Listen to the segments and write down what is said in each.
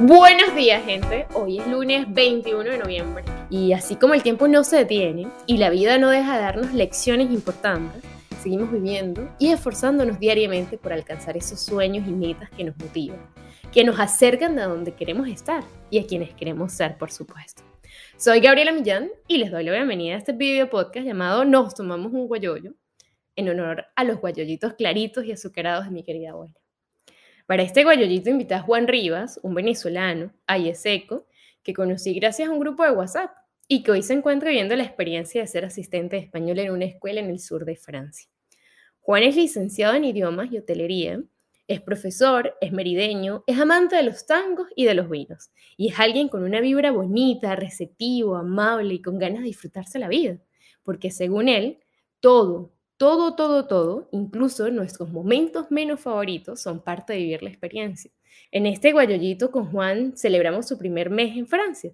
Buenos días gente, hoy es lunes 21 de noviembre y así como el tiempo no se detiene y la vida no deja de darnos lecciones importantes, seguimos viviendo y esforzándonos diariamente por alcanzar esos sueños y metas que nos motivan, que nos acercan de donde queremos estar y a quienes queremos ser, por supuesto. Soy Gabriela Millán y les doy la bienvenida a este video podcast llamado Nos tomamos un guayoyo, en honor a los guayoyitos claritos y azucarados de mi querida abuela. Para este guayollito invité a Juan Rivas, un venezolano, ayeseco, que conocí gracias a un grupo de WhatsApp y que hoy se encuentra viviendo la experiencia de ser asistente de español en una escuela en el sur de Francia. Juan es licenciado en idiomas y hotelería, es profesor, es merideño, es amante de los tangos y de los vinos, y es alguien con una vibra bonita, receptivo, amable y con ganas de disfrutarse la vida, porque según él, todo, todo, todo, todo, incluso nuestros momentos menos favoritos, son parte de vivir la experiencia. En este guayollito con Juan celebramos su primer mes en Francia,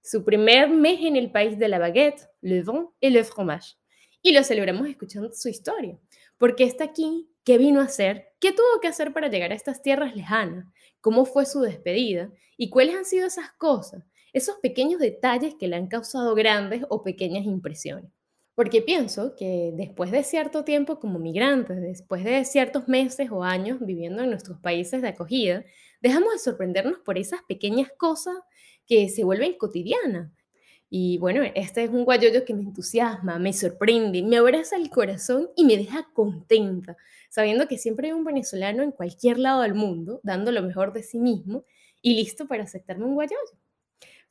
su primer mes en el país de la baguette, le vin et le fromage. Y lo celebramos escuchando su historia, porque está aquí, qué vino a hacer, qué tuvo que hacer para llegar a estas tierras lejanas, cómo fue su despedida y cuáles han sido esas cosas, esos pequeños detalles que le han causado grandes o pequeñas impresiones. Porque pienso que después de cierto tiempo como migrantes, después de ciertos meses o años viviendo en nuestros países de acogida, dejamos de sorprendernos por esas pequeñas cosas que se vuelven cotidianas. Y bueno, este es un guayoyo que me entusiasma, me sorprende, me abraza el corazón y me deja contenta, sabiendo que siempre hay un venezolano en cualquier lado del mundo dando lo mejor de sí mismo y listo para aceptarme un guayoyo.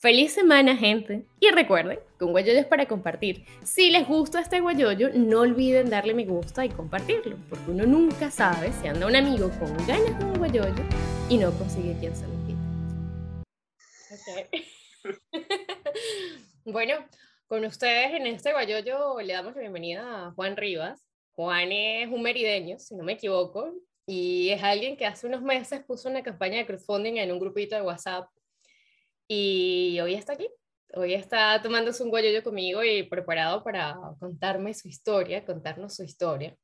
Feliz semana, gente. Y recuerden, con guayoyo es para compartir. Si les gusta este guayoyo, no olviden darle me gusta y compartirlo, porque uno nunca sabe si anda un amigo con ganas de un guayoyo y no consigue quien se lo invite. bueno, con ustedes en este guayoyo le damos la bienvenida a Juan Rivas. Juan es un merideño, si no me equivoco, y es alguien que hace unos meses puso una campaña de crowdfunding en un grupito de WhatsApp y hoy está aquí. Hoy está tomándose un guayoyo conmigo y preparado para contarme su historia, contarnos su historia.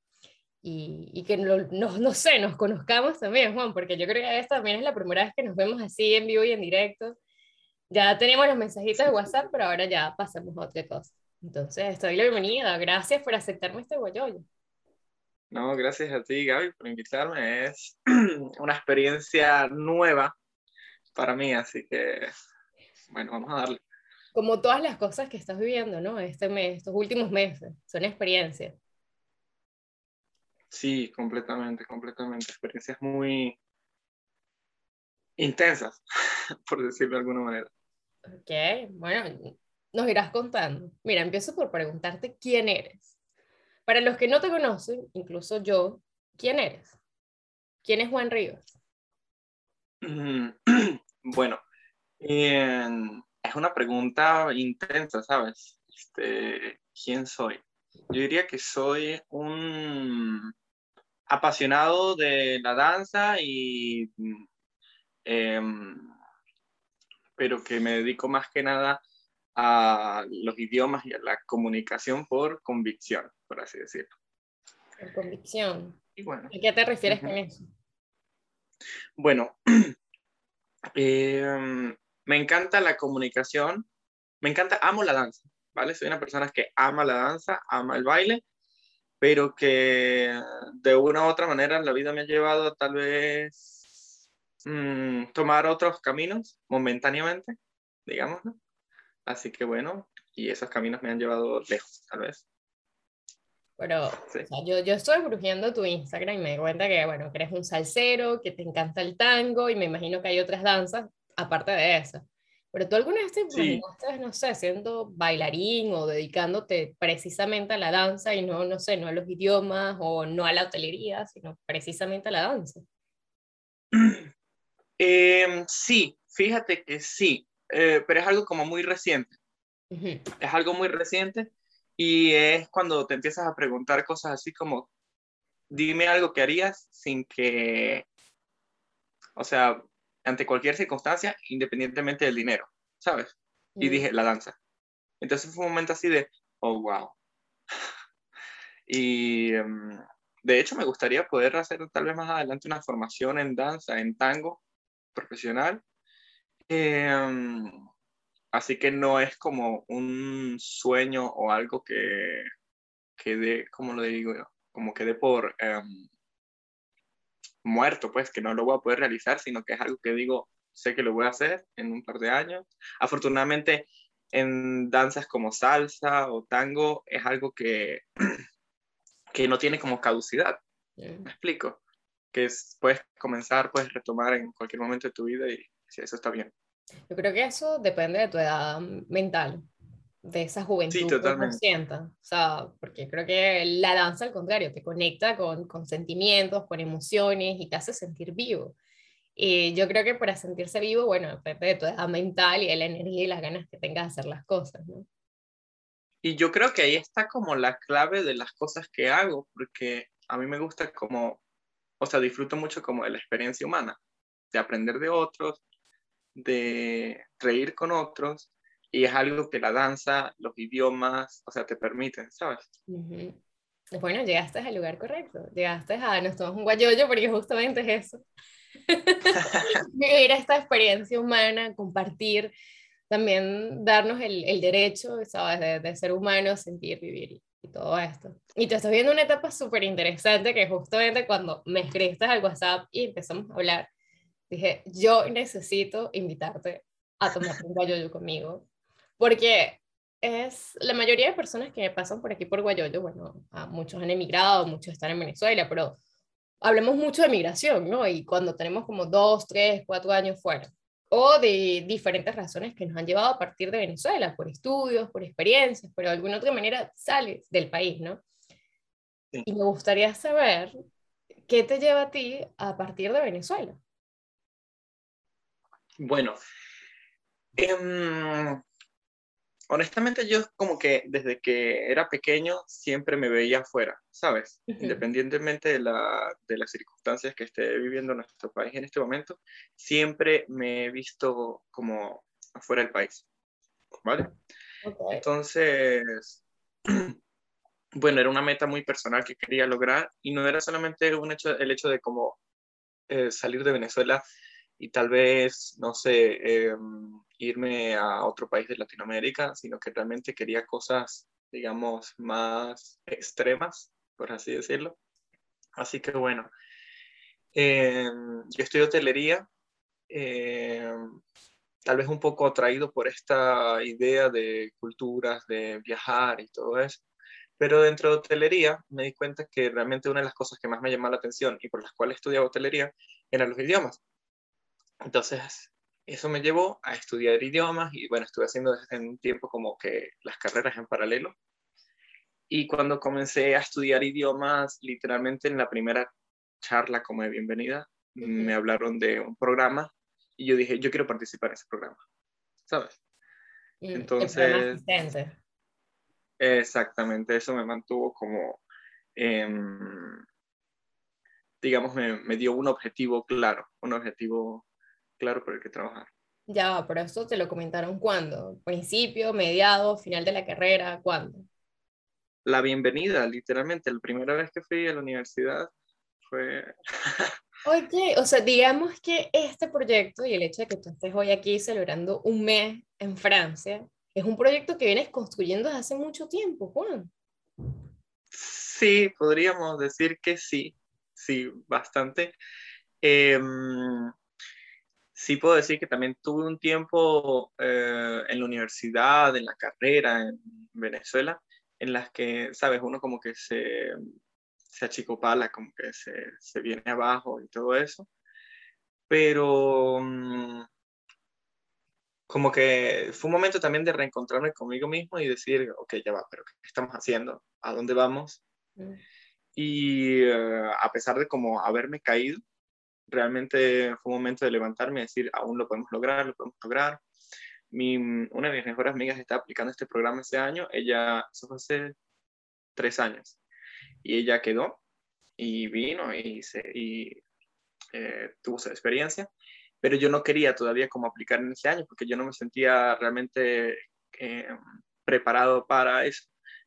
Y, y que no, no, no, sé, nos conozcamos también, Juan, porque yo creo que esta también es la primera vez que nos vemos así en vivo y en directo. Ya teníamos los mensajitos de WhatsApp, pero ahora ya pasamos a otra cosa. Entonces, estoy la bienvenida. Gracias por aceptarme este guayoyo. No, gracias a ti, Gaby, por invitarme. Es una experiencia nueva para mí, así que bueno, vamos a darle. Como todas las cosas que estás viviendo, ¿no? Este mes, estos últimos meses, son experiencias. Sí, completamente, completamente. Experiencias muy intensas, por decirlo de alguna manera. Ok, bueno, nos irás contando. Mira, empiezo por preguntarte quién eres. Para los que no te conocen, incluso yo, ¿quién eres? ¿Quién es Juan Rivas? Bueno, es una pregunta intensa, ¿sabes? Este, ¿Quién soy? Yo diría que soy un apasionado de la danza y em, pero que me dedico más que nada a los idiomas y a la comunicación por convicción, por así decirlo. Por convicción. Y bueno, ¿A qué te refieres con eso? Bueno, Em, me encanta la comunicación, me encanta, amo la danza, ¿vale? Soy una persona que ama la danza, ama el baile, pero que de una u otra manera la vida me ha llevado a tal vez mm, tomar otros caminos momentáneamente, digamos, ¿no? Así que bueno, y esos caminos me han llevado lejos, tal vez. Pero yo, yo estoy brujeando tu Instagram y me doy cuenta que, bueno, que eres un salsero, que te encanta el tango y me imagino que hay otras danzas aparte de eso. Pero tú alguna vez te imaginaste, no sé, siendo bailarín o dedicándote precisamente a la danza y no, no sé, no a los idiomas o no a la hotelería, sino precisamente a la danza. Em, sí, fíjate que sí, eh, pero es algo como muy reciente. Es algo muy reciente y es cuando te empiezas a preguntar cosas así como, dime algo que harías sin que, o sea, ante cualquier circunstancia, independientemente del dinero, ¿sabes? Y dije, la danza. Entonces fue un momento así de, oh, wow. y em, de hecho me gustaría poder hacer tal vez más adelante una formación en danza, en tango profesional. Em, así que no es como un sueño o algo que, que dé, como lo digo yo, como que dé por em, muerto, pues que no lo voy a poder realizar, sino que es algo que digo, sé que lo voy a hacer en un par de años. Afortunadamente, en danzas como salsa o tango es algo que, que no tiene como caducidad. ¿Me explico? Que puedes comenzar, puedes retomar en cualquier momento de tu vida y si eso está bien. Yo creo que eso depende de tu edad mental, de esa juventud sí, totalmente. O sea, porque creo que la danza, al contrario, te conecta con, con sentimientos, con emociones y te hace sentir vivo. Y yo creo que para sentirse vivo, bueno, depende de tu edad mental y de la energía y las ganas que tengas de hacer las cosas, ¿no? Y yo creo que ahí está como la clave de las cosas que hago, porque a mí me gusta como, o sea, disfruto mucho como de la experiencia humana, de aprender de otros, de reír con otros, y es algo que la danza, los idiomas, o sea, te permiten, ¿sabes? Bueno, llegaste al lugar correcto, llegaste a, nos tomamos un guayoyo porque justamente es eso. Vivir esta experiencia humana, compartir, también darnos el, el derecho, ¿sabes? De, de, ser humano, sentir, vivir y, todo esto. Y te estás viendo una etapa súper interesante que justamente cuando me escribiste al WhatsApp y empezamos a hablar, dije, yo necesito invitarte a tomar un guayoyo conmigo, porque es la mayoría de personas que pasan por aquí por Guayoyo, bueno, muchos han emigrado, muchos están en Venezuela, pero hablemos mucho de migración, ¿no? Y cuando tenemos como dos, tres, cuatro años fuera, o de diferentes razones que nos han llevado a partir de Venezuela, por estudios, por experiencias, pero de alguna otra manera sales del país, ¿no? Y me gustaría saber qué te lleva a ti a partir de Venezuela. Bueno, eh, honestamente yo como que desde que era pequeño siempre me veía afuera, ¿sabes? Independientemente de, la, de, las circunstancias que esté viviendo nuestro país en este momento, siempre me he visto como afuera del país, ¿vale? Entonces, bueno, era una meta muy personal que quería lograr y no era solamente un hecho, el hecho de como eh, salir de Venezuela y tal vez, no sé, em, irme a otro país de Latinoamérica, sino que realmente quería cosas, digamos, más extremas, por así decirlo. Así que bueno, em, yo estudio hotelería, em, tal vez un poco atraído por esta idea de culturas, de viajar y todo eso. Pero dentro de hotelería me di cuenta que realmente una de las cosas que más me llamó la atención y por las cuales estudiaba hotelería eran los idiomas. Entonces, eso me llevó a estudiar idiomas y bueno, estuve haciendo en un tiempo como que las carreras en paralelo. Y cuando comencé a estudiar idiomas, literalmente en la primera charla como de bienvenida, me hablaron de un programa y yo dije, yo quiero participar en ese programa, ¿sabes? Entonces... Exactamente, eso me mantuvo como, em, digamos, me, me dio un objetivo claro, un objetivo claro por el que trabajar. Ya, pero eso te lo comentaron cuándo? ¿Principio, mediado, final de la carrera? ¿Cuándo? La bienvenida, literalmente. La primera vez que fui a la universidad fue... Oye, o sea, digamos que este proyecto y el hecho de que tú estés hoy aquí celebrando un mes en Francia, es un proyecto que vienes construyendo desde hace mucho tiempo, Juan. Sí, podríamos decir que sí, sí, bastante. Eh, sí puedo decir que también tuve un tiempo eh, en la universidad, en la carrera en Venezuela, en las que, sabes, uno como que se, se achicopala, como que se, se viene abajo y todo eso. Pero mm, como que fue un momento también de reencontrarme conmigo mismo y decir, ok, ya va, pero ¿qué estamos haciendo? ¿A dónde vamos? Mm. Y eh, a pesar de como haberme caído, realmente fue un momento de levantarme y decir, aún lo podemos lograr, lo podemos lograr. Mi, una de mis mejores amigas está aplicando este programa ese año, ella, eso fue hace tres años, y ella quedó y vino y, se, y eh, tuvo esa experiencia, pero yo no quería todavía como aplicar en ese año porque yo no me sentía realmente eh, preparado para eso.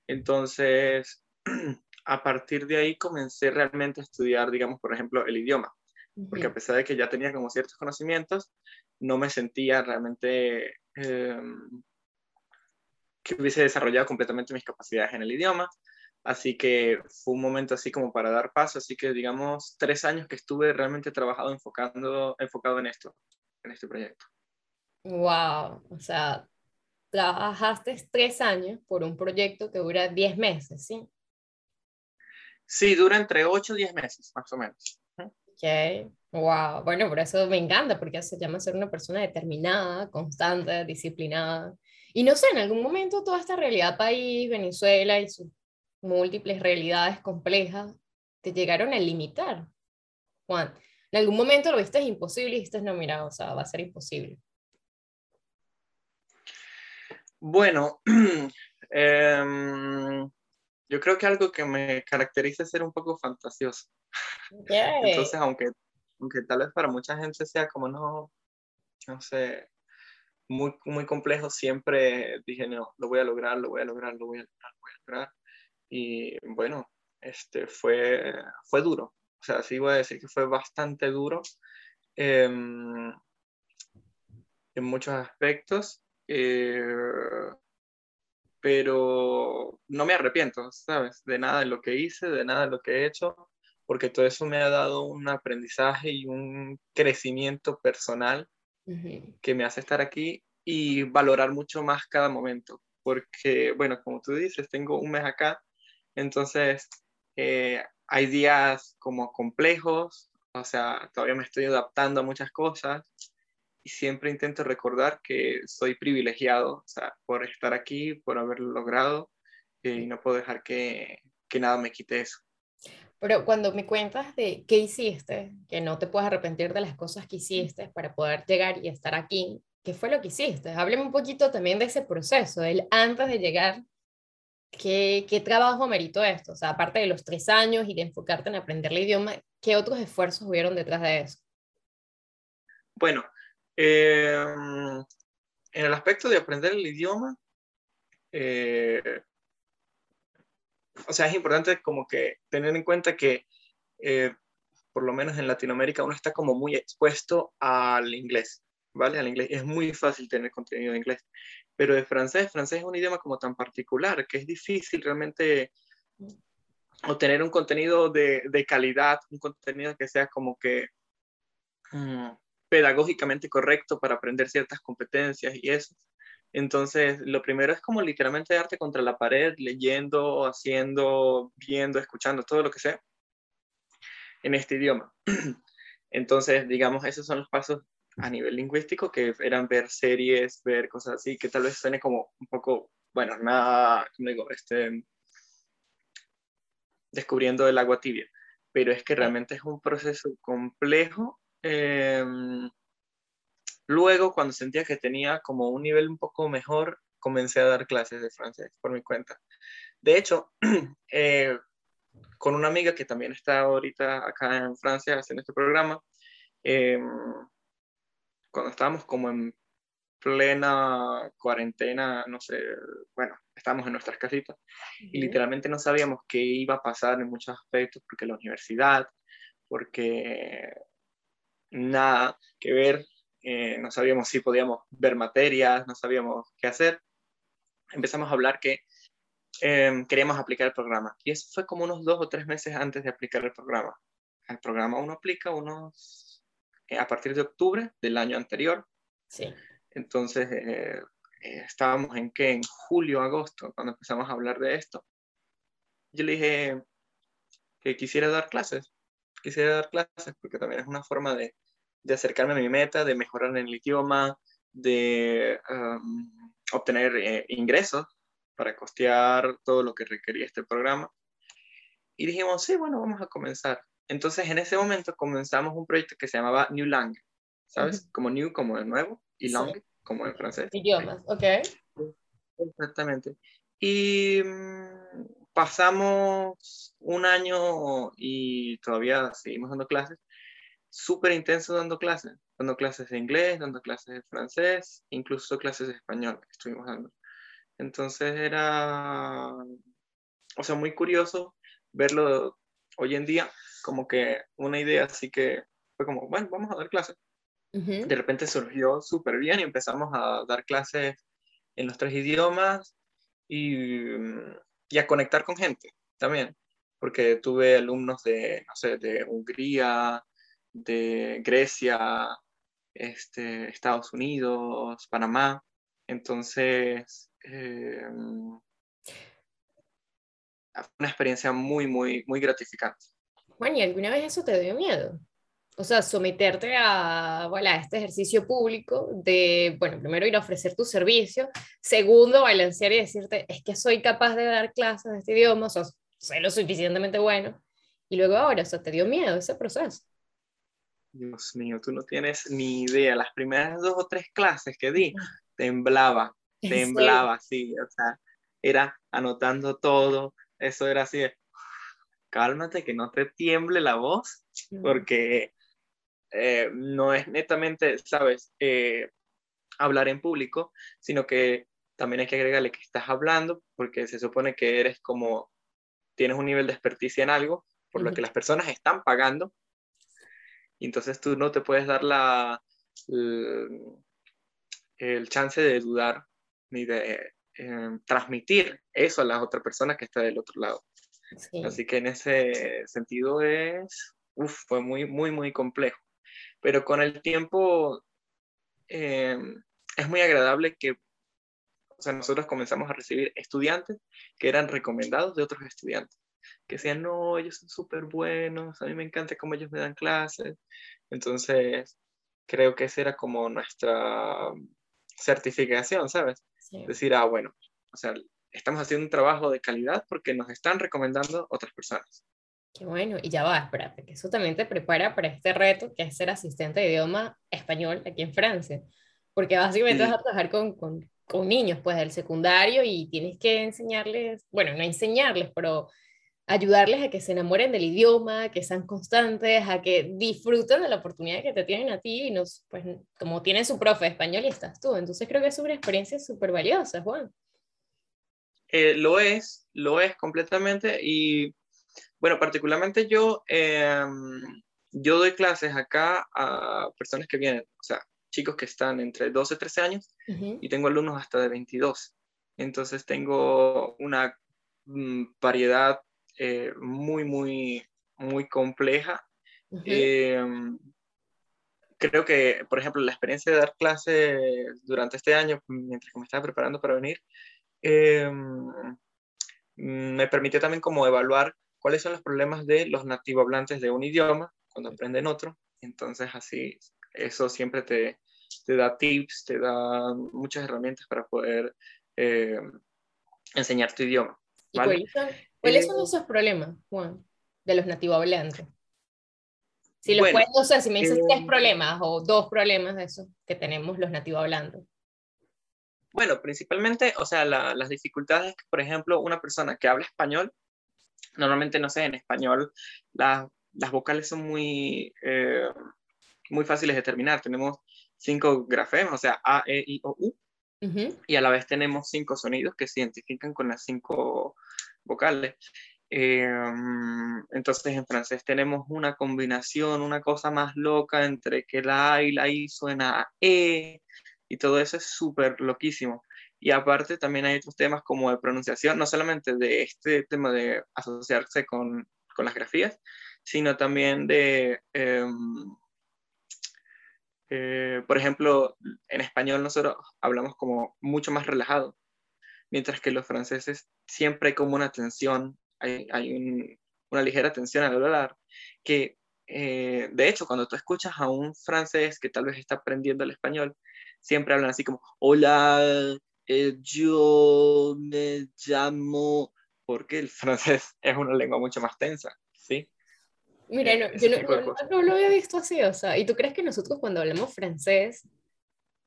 Entonces, a partir de ahí comencé realmente a estudiar, digamos, por ejemplo, el idioma porque a pesar de que ya tenía como ciertos conocimientos, no me sentía realmente em, que hubiese desarrollado completamente mis capacidades en el idioma. Así que fue un momento así como para dar paso, así que digamos tres años que estuve realmente trabajado enfocando, enfocado en esto, en este proyecto. Wow, o sea, trabajaste tres años por un proyecto que dura diez meses, ¿sí? Sí, dura entre ocho y diez meses, más o menos. Ok, wow, bueno, por eso me encanta, porque se llama ser una persona determinada, constante, disciplinada. Y no sé, en algún momento toda esta realidad país, Venezuela y sus múltiples realidades complejas te llegaron a limitar. Juan, en algún momento lo viste imposible y dijiste, no, mira, o sea, va a ser imposible. Bueno, em, yo creo que algo que me caracteriza es ser un poco fantasioso. Entonces, aunque, aunque tal vez para mucha gente sea como no, no sé, muy, muy complejo, siempre dije, no, lo voy a lograr, lo voy a lograr, lo voy a lograr, lo voy a lograr. Y bueno, este, fue, fue duro. O sea, sí voy a decir que fue bastante duro em, en muchos aspectos. Eh, pero no me arrepiento, ¿sabes? De nada de lo que hice, de nada de lo que he hecho, porque todo eso me ha dado un aprendizaje y un crecimiento personal que me hace estar aquí y valorar mucho más cada momento, porque, bueno, como tú dices, tengo un mes acá, entonces eh, hay días como complejos, o sea, todavía me estoy adaptando a muchas cosas y siempre intento recordar que soy privilegiado, o sea, por estar aquí, por haberlo logrado eh, y no puedo dejar que, que nada me quite eso. Pero cuando me cuentas de qué hiciste, que no te puedes arrepentir de las cosas que hiciste para poder llegar y estar aquí, ¿qué fue lo que hiciste? Hábleme un poquito también de ese proceso, el antes de llegar, ¿qué, ¿qué trabajo meritó esto? O sea, aparte de los tres años y de enfocarte en aprender el idioma, ¿qué otros esfuerzos hubieron detrás de eso? Bueno, eh, en el aspecto de aprender el idioma, eh, o sea, es importante como que tener en cuenta que, eh, por lo menos en Latinoamérica, uno está como muy expuesto al inglés, ¿vale? Al inglés. Es muy fácil tener contenido en inglés. Pero de francés, francés es un idioma como tan particular que es difícil realmente obtener un contenido de, de calidad, un contenido que sea como que mm, pedagógicamente correcto para aprender ciertas competencias y eso. Entonces, lo primero es como literalmente darte contra la pared, leyendo, haciendo, viendo, escuchando, todo lo que sea en este idioma. Entonces, digamos, esos son los pasos a nivel lingüístico que eran ver series, ver cosas así, que tal vez suene como un poco, bueno, nada, como digo, este, descubriendo el agua tibia, pero es que realmente es un proceso complejo. Eh, Luego, cuando sentía que tenía como un nivel un poco mejor, comencé a dar clases de francés por mi cuenta. De hecho, eh, con una amiga que también está ahorita acá en Francia haciendo este programa, em, cuando estábamos como en plena cuarentena, no sé, bueno, estábamos en nuestras casitas y literalmente no sabíamos qué iba a pasar en muchos aspectos, porque la universidad, porque nada que ver eh, no sabíamos si podíamos ver materias, no sabíamos qué hacer. Empezamos a hablar que em, queríamos aplicar el programa. Y eso fue como unos dos o tres meses antes de aplicar el programa. El programa uno aplica unos, eh, a partir de octubre del año anterior. Sí. Entonces, eh, estábamos en qué, en julio, agosto, cuando empezamos a hablar de esto. Yo le dije que quisiera dar clases, quisiera dar clases porque también es una forma de, de acercarme a mi meta, de mejorar en el idioma, de obtener eh, ingresos para costear todo lo que requería este programa. Y dijimos, sí, bueno, vamos a comenzar. Entonces, en ese momento comenzamos un proyecto que se llamaba New Lang, ¿sabes? Como New, como de nuevo, y Lang, como en francés. Idiomas, ok. Exactamente. Y mm, pasamos un año y todavía seguimos dando clases súper intenso dando clases, dando clases de inglés, dando clases de francés, incluso clases de español que estuvimos dando. Entonces era, o sea, muy curioso verlo hoy en día, como que una idea así que fue como, bueno, vamos a dar clases. de repente surgió súper bien y empezamos a dar clases en los tres idiomas y, y, a conectar con gente también, porque tuve alumnos de, no sé, de Hungría, de Grecia, este, Estados Unidos, Panamá. Entonces, eh, una experiencia muy, muy, muy gratificante. Juan, ¿y alguna vez eso te dio miedo? O sea, someterte a, voilà, este ejercicio público de, bueno, primero ir a ofrecer tu servicio, segundo, balancear y decirte, es que soy capaz de dar clases de este idioma, o sea, soy lo suficientemente bueno, y luego ahora, o sea, te dio miedo ese proceso. Dios mío, tú no tienes ni idea. Las primeras dos o tres clases que di, temblaba, temblaba, sí, o sea, era anotando todo, eso era así cálmate, que no te tiemble la voz, porque eh, no es netamente, sabes, eh, hablar en público, sino que también hay que agregarle que estás hablando, porque se supone que eres como, tienes un nivel de experticia en algo, por lo que las personas están pagando, y entonces tú no te puedes dar la, el, chance de dudar ni de eh, transmitir eso a la otra persona que está del otro lado. Así que en ese sentido es, uf, fue muy, muy, muy complejo. Pero con el tiempo eh, es muy agradable que, o sea, nosotros comenzamos a recibir estudiantes que eran recomendados de otros estudiantes que decían, no, ellos son súper buenos, a mí me encanta cómo ellos me dan clases. Entonces, creo que esa era como nuestra certificación, ¿sabes? Decir, ah, bueno, o sea, estamos haciendo un trabajo de calidad porque nos están recomendando otras personas. Qué bueno, y ya va, espérate, que eso también te prepara para este reto que es ser asistente de idioma español aquí en Francia, porque básicamente vas a trabajar con, con, con niños, pues del secundario, y tienes que enseñarles, bueno, no enseñarles, pero ayudarles a que se enamoren del idioma, que sean constantes, a que disfruten de la oportunidad que te tienen a ti, y nos, pues como tienen su profe de español y estás tú. Entonces creo que es una experiencia súper valiosa, Juan. Eh, lo es, lo es completamente y bueno, particularmente yo, em, yo doy clases acá a personas que vienen, o sea, chicos que están entre 12 y 13 años y tengo alumnos hasta de 22. Entonces tengo una mm, variedad eh, muy, muy, muy compleja. Em, creo que, por ejemplo, la experiencia de dar clases durante este año, mientras que me estaba preparando para venir, em, me permitió también como evaluar cuáles son los problemas de los nativohablantes de un idioma cuando aprenden otro. Entonces, así, eso siempre te, te da tips, te da muchas herramientas para poder em, enseñar tu idioma. ¿Vale? ¿Cuáles son esos problemas, Juan, de los hablantes? Si los puedes, o sea, si me dices tres eh, problemas o dos problemas de eso que tenemos los hablando. Bueno, principalmente, o sea, las dificultades que, por ejemplo, una persona que habla español, normalmente, no sé, en español las vocales son muy, eh, muy fáciles de terminar. Tenemos cinco grafemas, o sea, A, E, I, O, U, y a la vez tenemos cinco sonidos que se identifican con las cinco vocales. Em, entonces en francés tenemos una combinación, una cosa más loca entre que la A y la I suena a E y todo eso es súper loquísimo. Y aparte también hay otros temas como de pronunciación, no solamente de este tema de asociarse con, con las grafías, sino también de, em, eh, por ejemplo, en español nosotros hablamos como mucho más relajado, mientras que los franceses siempre hay como una tensión, hay, hay una ligera tensión al hablar, que eh, de hecho cuando tú escuchas a un francés que tal vez está aprendiendo el español, siempre hablan así como, hola, eh, yo me llamo, porque el francés es una lengua mucho más tensa, ¿sí? Mira, no, eh, yo no, lo había visto así, o sea, ¿y tú crees que nosotros cuando hablamos francés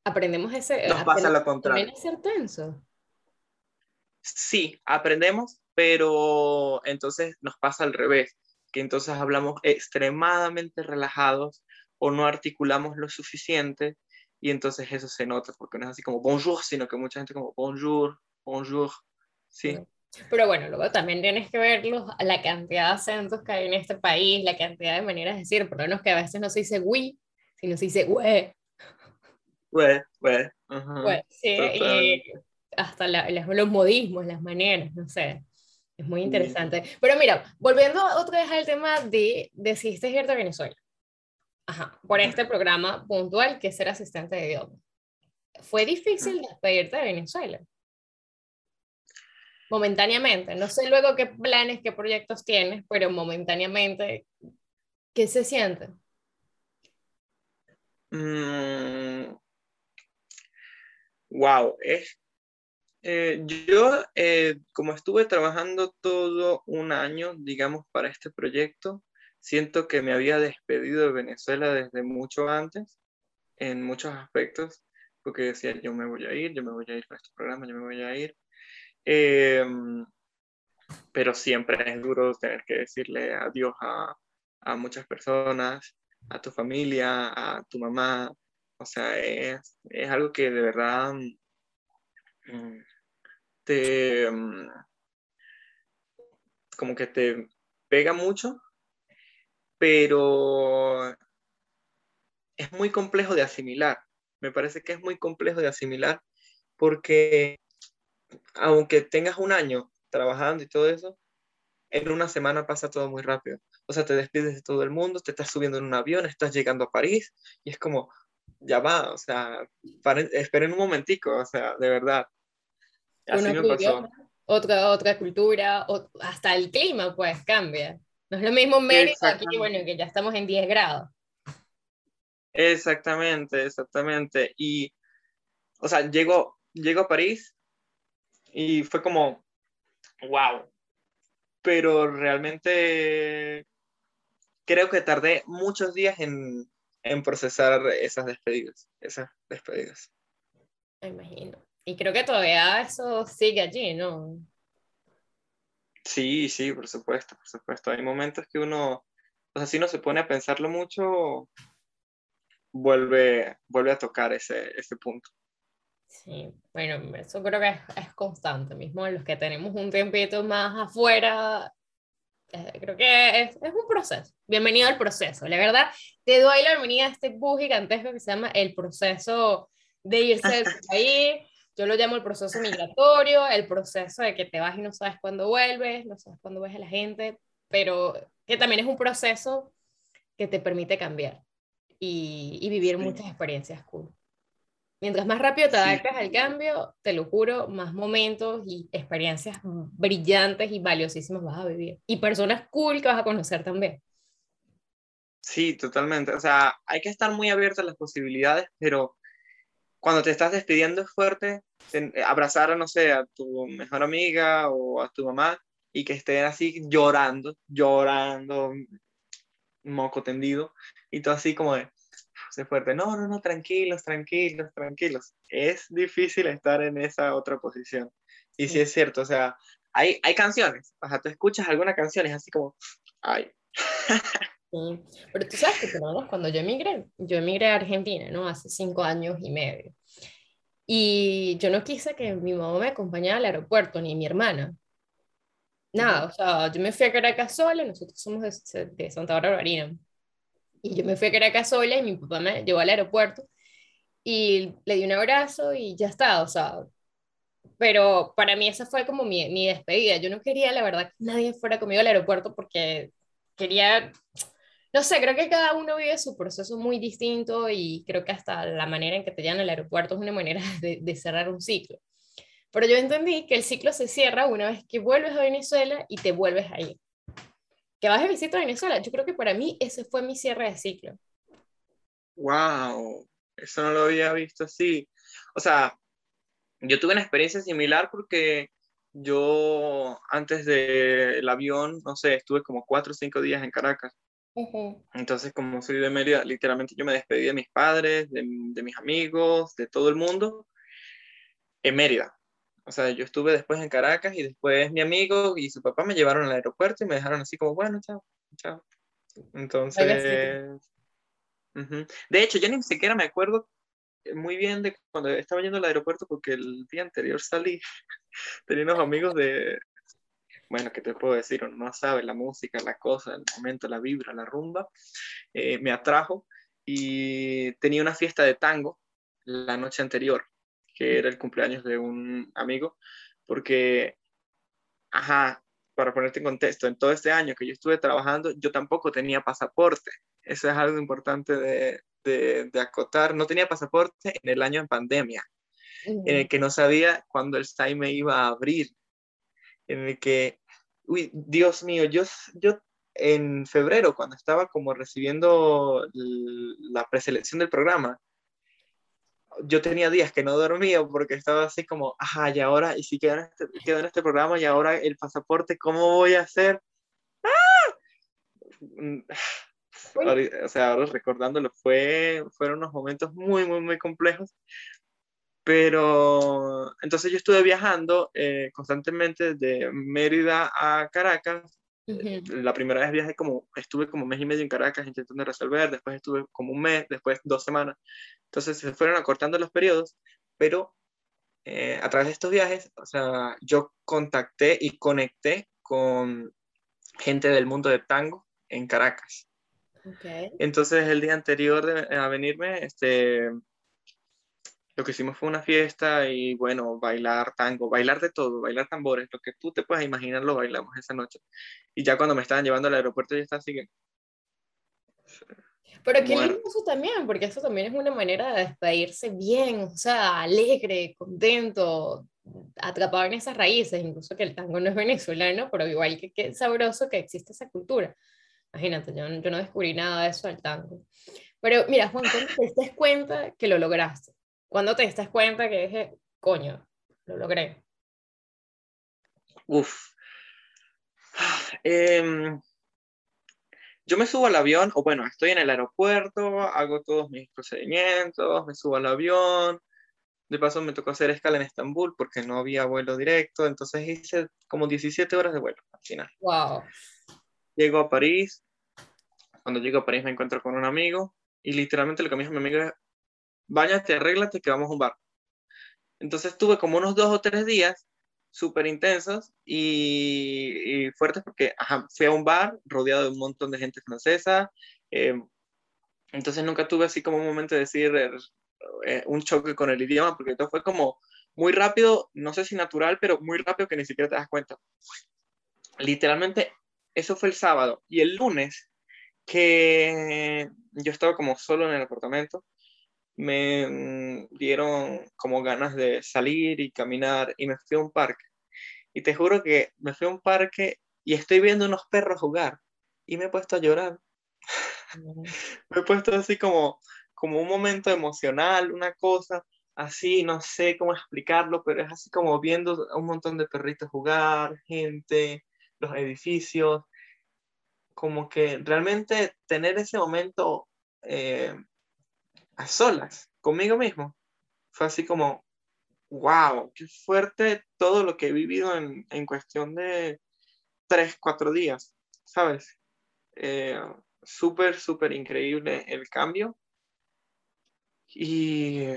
aprendemos ese... Nos pasa lo contrario. También ser tenso sí, aprendemos, pero entonces nos pasa al revés, que entonces hablamos extremadamente relajados o no articulamos lo suficiente y entonces eso se nota, porque no es así como bonjour, sino que mucha gente como bonjour, bonjour, sí. Pero bueno, luego también tienes que ver la cantidad de acentos que hay en este país, la cantidad de maneras de decir, por lo menos que a veces no se dice oui, sino se dice güey. Güey, güey. sí, y hasta los modismos, las maneras, no sé. Es muy interesante. Pero mira, volviendo otra vez al tema de decidiste irte a Venezuela. Ajá, por este programa puntual que es ser asistente de idioma. ¿Fue difícil despedirte de Venezuela? Momentáneamente. No sé luego qué planes, qué proyectos tienes, pero momentáneamente, ¿qué se siente? wow, mm, es eh, yo, eh, como estuve trabajando todo un año, digamos, para este proyecto, siento que me había despedido de Venezuela desde mucho antes, en muchos aspectos, porque decía, yo me voy a ir, yo me voy a ir con este programa, yo me voy a ir. Em, pero siempre es duro tener que decirle adiós a, a muchas personas, a tu familia, a tu mamá. O sea, es, es algo que de verdad mm, te, mm, como que te pega mucho, pero es muy complejo de asimilar. Me parece que es muy complejo de asimilar porque aunque tengas un año trabajando y todo eso, en una semana pasa todo muy rápido. O sea, te despides de todo el mundo, te estás subiendo en un avión, estás llegando a París y es como, ya va, o sea, esperen un momentico, o sea, de verdad otra, otra cultura, o hasta el clima pues cambia. No es lo mismo Mérida aquí, bueno, que ya estamos en 10 grados. Exactamente, exactamente. Y, o sea, llego, llego a París y fue como, wow. Pero realmente creo que tardé muchos días en, en procesar esas despedidas, esas despedidas. Me imagino. Y creo que todavía eso sigue allí, ¿no? Sí, sí, por supuesto, por supuesto. Hay momentos que uno, o sea, si uno se pone a pensarlo mucho, vuelve, vuelve a tocar ese, ese punto. Sí, bueno, eso creo que es, constante mismo. Los que tenemos un tiempito más afuera, eh, creo que es, es, un proceso. Bienvenido al proceso. La verdad, te doy la bienvenida a este bus gigantesco que se llama el proceso de irse del país yo lo llamo el proceso migratorio, el proceso de que te vas y no sabes cuándo vuelves, no sabes cuándo ves a la gente, pero que también es un proceso que te permite cambiar y, y vivir muchas experiencias cool. Mientras más rápido te adaptes al cambio, te lo juro, más momentos y experiencias brillantes y valiosísimas vas a vivir. Y personas cool que vas a conocer también. Sí, totalmente. O sea, hay que estar muy abiertos a las posibilidades, pero cuando te estás despidiendo es fuerte eh, abrazar, no sé, a tu mejor amiga o a tu mamá y que estén así llorando, llorando, moco tendido, y todo así como de, fuerte, no, no, no, tranquilos, tranquilos, tranquilos. Es difícil estar en esa otra posición. Y sí, es cierto, o sea, hay, hay canciones, o sea, tú escuchas alguna canción y es así como, ay. Pero tú sabes que cuando yo emigré, yo emigré a Argentina, ¿no? Hace cinco años y medio. Y yo no quise que mi mamá me acompañara al aeropuerto, ni mi hermana. Nada, o sea, yo me fui a Caracas sola, nosotros somos de, de Santa Bárbara. Y yo me fui a Caracas sola y mi papá me llevó al aeropuerto y le di un abrazo y ya está, o sea, pero para mí esa fue como mi, mi, despedida. Yo no quería, la verdad, que nadie fuera conmigo al aeropuerto porque quería no sé, creo que cada uno vive su proceso muy distinto y creo que hasta la manera en que te llevan al aeropuerto es una manera de, cerrar un ciclo. Pero yo entendí que el ciclo se cierra una vez que vuelves a Venezuela y te vuelves a ir. Que vas de visita a Venezuela. Yo creo que para mí ese fue mi cierre de ciclo. ¡Wow! Eso no lo había visto así. O sea, yo tuve una experiencia similar porque yo antes del avión, no sé, estuve como cuatro o cinco días en Caracas. Entonces, como soy de Mérida, literalmente yo me despedí de mis padres, de, mis amigos, de todo el mundo en Mérida. O sea, yo estuve después en Caracas y después mi amigo y su papá me llevaron al aeropuerto y me dejaron así como, bueno, chao, chao. Entonces, de hecho, yo ni siquiera me acuerdo muy bien de cuando estaba yendo al aeropuerto porque el día anterior salí, tenía unos amigos de, bueno, ¿qué te puedo decir? Uno no sabe la música, la cosa, el momento, la vibra, la rumba, eh, me atrajo y tenía una fiesta de tango la noche anterior, que era el cumpleaños de un amigo, porque, ajá, para ponerte en contexto, en todo este año que yo estuve trabajando, yo tampoco tenía pasaporte. Eso es algo importante de, de, acotar. No tenía pasaporte en el año en pandemia, en el que no sabía cuándo el SAI me iba a abrir, en el que, uy, Dios mío, yo, yo en febrero, cuando estaba como recibiendo la preselección del programa, yo tenía días que no dormía porque estaba así como, ajá, y ahora, y si quedo en este, quedo en este programa, y ahora el pasaporte, ¿cómo voy a hacer? ¡Ah! Mm, o sea, ahora recordándolo, fue, fueron unos momentos muy, muy, muy complejos. Pero entonces yo estuve viajando eh, constantemente de Mérida a Caracas la primera vez viajé como, estuve como un mes y medio en Caracas intentando resolver, después estuve como un mes, después dos semanas. Entonces se fueron acortando los periodos, pero eh, a través de estos viajes, o sea, yo contacté y conecté con gente del mundo del tango en Caracas. Okay. Entonces el día anterior a venirme, este, lo que hicimos fue una fiesta y bueno, bailar tango, bailar de todo, bailar tambores, lo que tú te puedas imaginar lo bailamos esa noche. Y ya cuando me estaban llevando al aeropuerto ya está así que... Pero qué lindo eso también, porque eso también es una manera de despedirse bien, o sea, alegre, contento, atrapado en esas raíces, incluso que el tango no es venezolano, pero igual que, que sabroso que existe esa cultura. Imagínate, yo, yo no descubrí nada de eso del tango. Pero mira, Juan, ¿cómo te das cuenta que lo lograste? ¿Cuándo te diste cuenta que dije, coño, lo logré? Uf. Em, yo me subo al avión, o bueno, estoy en el aeropuerto, hago todos mis procedimientos, me subo al avión. De paso me tocó hacer escala en Estambul porque no había vuelo directo, entonces hice como 17 horas de vuelo al final. Wow. Llego a París. Cuando llego a París me encuentro con un amigo y literalmente lo que me dijo mi amigo es, Váyate, arréglate que vamos a un bar. Entonces tuve como unos dos o tres días súper intensos y, fuertes porque fui a un bar rodeado de un montón de gente francesa. Eh, entonces nunca tuve así como un momento de decir eh, eh, un choque con el idioma porque todo fue como muy rápido, no sé si natural, pero muy rápido que ni siquiera te das cuenta. Literalmente, eso fue el sábado. Y el lunes, que yo estaba como solo en el apartamento, me mm, dieron como ganas de salir y caminar y me fui a un parque. Y te juro que me fui a un parque y estoy viendo unos perros jugar y me he puesto a llorar. me he puesto así como, como un momento emocional, una cosa así, no sé cómo explicarlo, pero es así como viendo un montón de perritos jugar, gente, los edificios, como que realmente tener ese momento eh, a solas, conmigo mismo. Fue así como, wow, qué fuerte todo lo que he vivido en, en cuestión de tres, cuatro días, ¿sabes? Eh, súper, súper increíble el cambio. Y,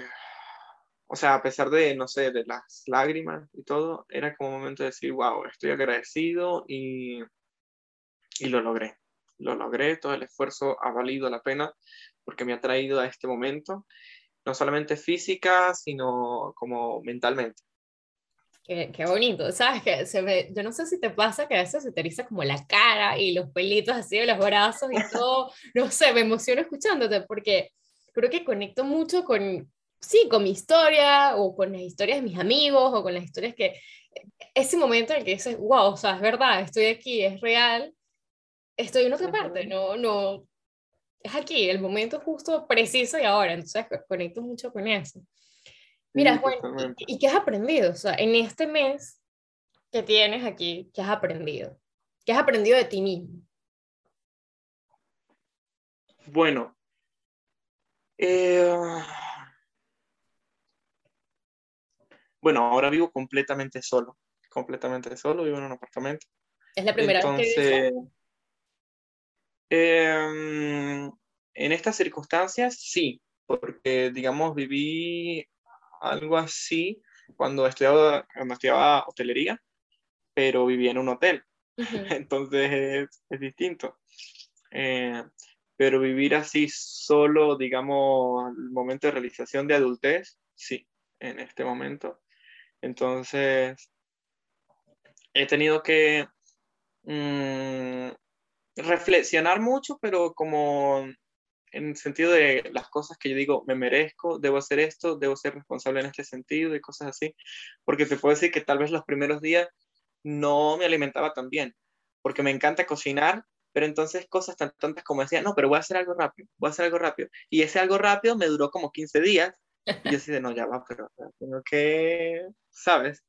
o sea, a pesar de, no sé, de las lágrimas y todo, era como un momento de decir, wow, estoy agradecido y, y lo logré. Lo logré, todo el esfuerzo ha valido la pena porque me ha traído a este momento, no solamente física, sino como mentalmente. Qué, qué, bonito, ¿sabes? Que se ve, yo no sé si te pasa que a veces se te eriza como la cara y los pelitos así de los brazos y todo, no sé, me emociono escuchándote porque creo que conecto mucho con, sí, con mi historia o con las historias de mis amigos o con las historias que, ese momento en el que dices, wow, o sea, es verdad, estoy aquí, es real, estoy en otra parte, no, no, es aquí, el momento justo, preciso y ahora, entonces conecto mucho con eso. Mira, bueno, ¿y, qué has aprendido? O sea, en este mes que tienes aquí, ¿qué has aprendido? ¿Qué has aprendido de ti mismo? Bueno, eh, bueno, ahora vivo completamente solo, completamente solo, vivo en un apartamento. Es la primera vez que Em, en estas circunstancias, sí, porque, digamos, viví algo así cuando estudiaba, cuando estudiaba hotelería, pero vivía en un hotel. Entonces es, distinto. Eh, pero vivir así solo, digamos, el momento de realización de adultez, sí, en este momento. Entonces, he tenido que mm, reflexionar mucho, pero como en el sentido de las cosas que yo digo, me merezco, debo hacer esto, debo ser responsable en este sentido y cosas así, porque te puedo decir que tal vez los primeros días no me alimentaba tan bien, porque me encanta cocinar, pero entonces cosas tan tontas como decía, no, pero voy a hacer algo rápido, voy a hacer algo rápido. Y ese algo rápido me duró como 15 días. Y yo así de, no, ya va, pero tengo que, ¿sabes?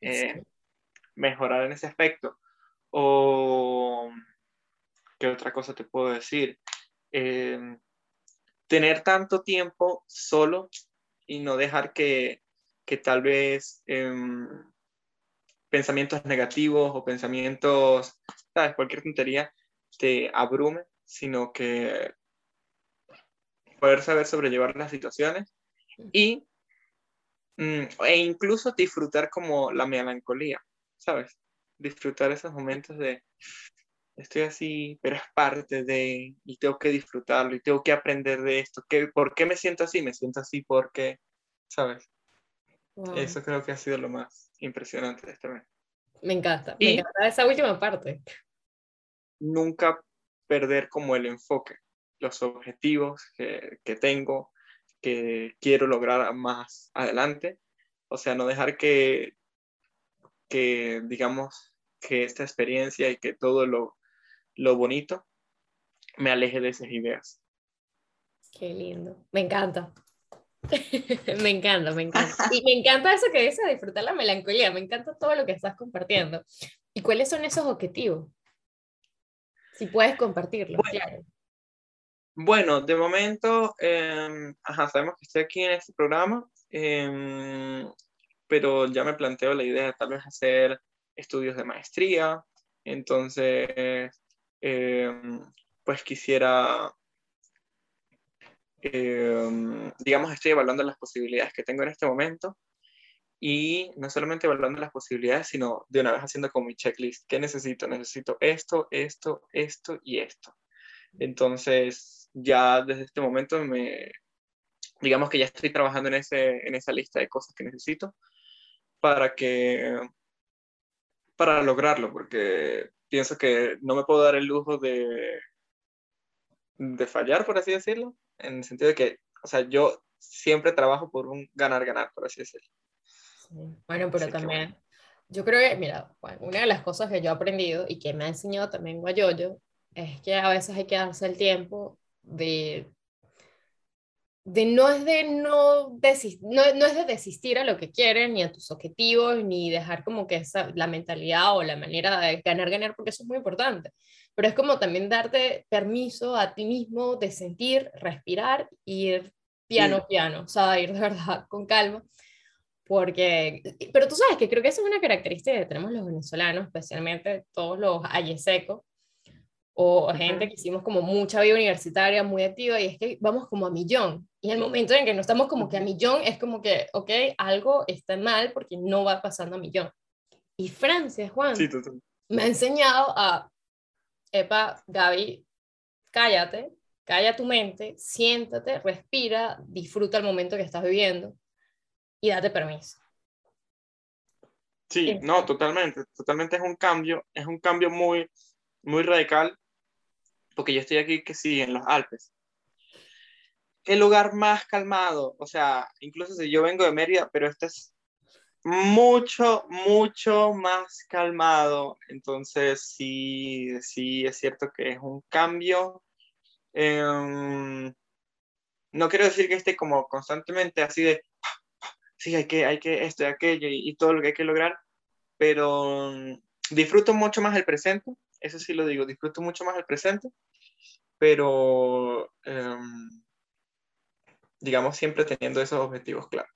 Eh, mejorar en ese aspecto. O, ¿qué otra cosa te puedo decir? Em, tener tanto tiempo solo y no dejar que, que tal vez em, pensamientos negativos o pensamientos, ¿sabes? Cualquier tontería te abrume, sino que poder saber sobrellevar las situaciones y mm, e incluso disfrutar como la melancolía, ¿sabes? Disfrutar esos momentos de estoy así, pero es parte de, y tengo que disfrutarlo, y tengo que aprender de esto. ¿Qué, ¿Por qué me siento así? Me siento así porque, ¿sabes? Eso creo que ha sido lo más impresionante de este mes. Me encanta, me encanta esa última parte. Nunca perder como el enfoque, los objetivos que, que tengo, que quiero lograr más adelante. O sea, no dejar que, que digamos, que esta experiencia y que todo lo, lo bonito me aleje de esas ideas. Qué lindo, me encanta. me encanta, me encanta. Y me encanta eso que dices, disfrutar la melancolía, me encanta todo lo que estás compartiendo. ¿Y cuáles son esos objetivos? Si puedes compartirlos, bueno, Bueno, de momento, em, sabemos que estoy aquí en este programa, em, pero ya me planteo la idea de tal vez hacer estudios de maestría, entonces Em, pues quisiera, em, digamos, estoy evaluando las posibilidades que tengo en este momento y no solamente evaluando las posibilidades, sino de una vez haciendo como mi checklist. ¿Qué necesito? Necesito esto, esto, esto y esto. Entonces, ya desde este momento me, digamos que ya estoy trabajando en, ese, en esa lista de cosas que necesito para que, para lograrlo, porque pienso que no me puedo dar el lujo de, de fallar, por así decirlo, en el sentido de que, o sea, yo siempre trabajo por un ganar-ganar, por así decirlo. Bueno, pero también, yo creo que, mira, una de las cosas que yo he aprendido y que me ha enseñado también Guayoyo es que a veces hay que darse el tiempo de de no es de no, desistir, no, es de desistir a lo que quieren, ni a tus objetivos, ni dejar como que esa, la mentalidad o la manera de ganar, ganar, porque eso es muy importante. Pero es como también darte permiso a ti mismo de sentir, respirar, ir piano, piano, o sea, ir de verdad con calma. Porque, pero tú sabes que creo que esa es una característica que tenemos los venezolanos, especialmente todos los ayesecos, o gente que hicimos como mucha vida universitaria, muy activa, y es que vamos como a millón. Y el momento en que no estamos como que a millón, es como que, ok, algo está mal porque no va pasando a millón. Y Francia, Juan, me ha enseñado a, epa, Gaby, cállate, calla tu mente, siéntate, respira, disfruta el momento que estás viviendo y date permiso. Sí, no, totalmente, totalmente es un cambio, es un cambio muy, muy radical porque yo estoy aquí que sí, en los Alpes. El lugar más calmado, o sea, incluso si yo vengo de Mérida, pero este es mucho, mucho más calmado. Entonces, sí, sí, es cierto que es un cambio. Em, no quiero decir que esté como constantemente así de, sí, hay que, hay que esto y aquello y, y todo lo que hay que lograr, pero disfruto mucho más el presente, eso sí lo digo, disfruto mucho más el presente pero em, digamos siempre teniendo esos objetivos claros.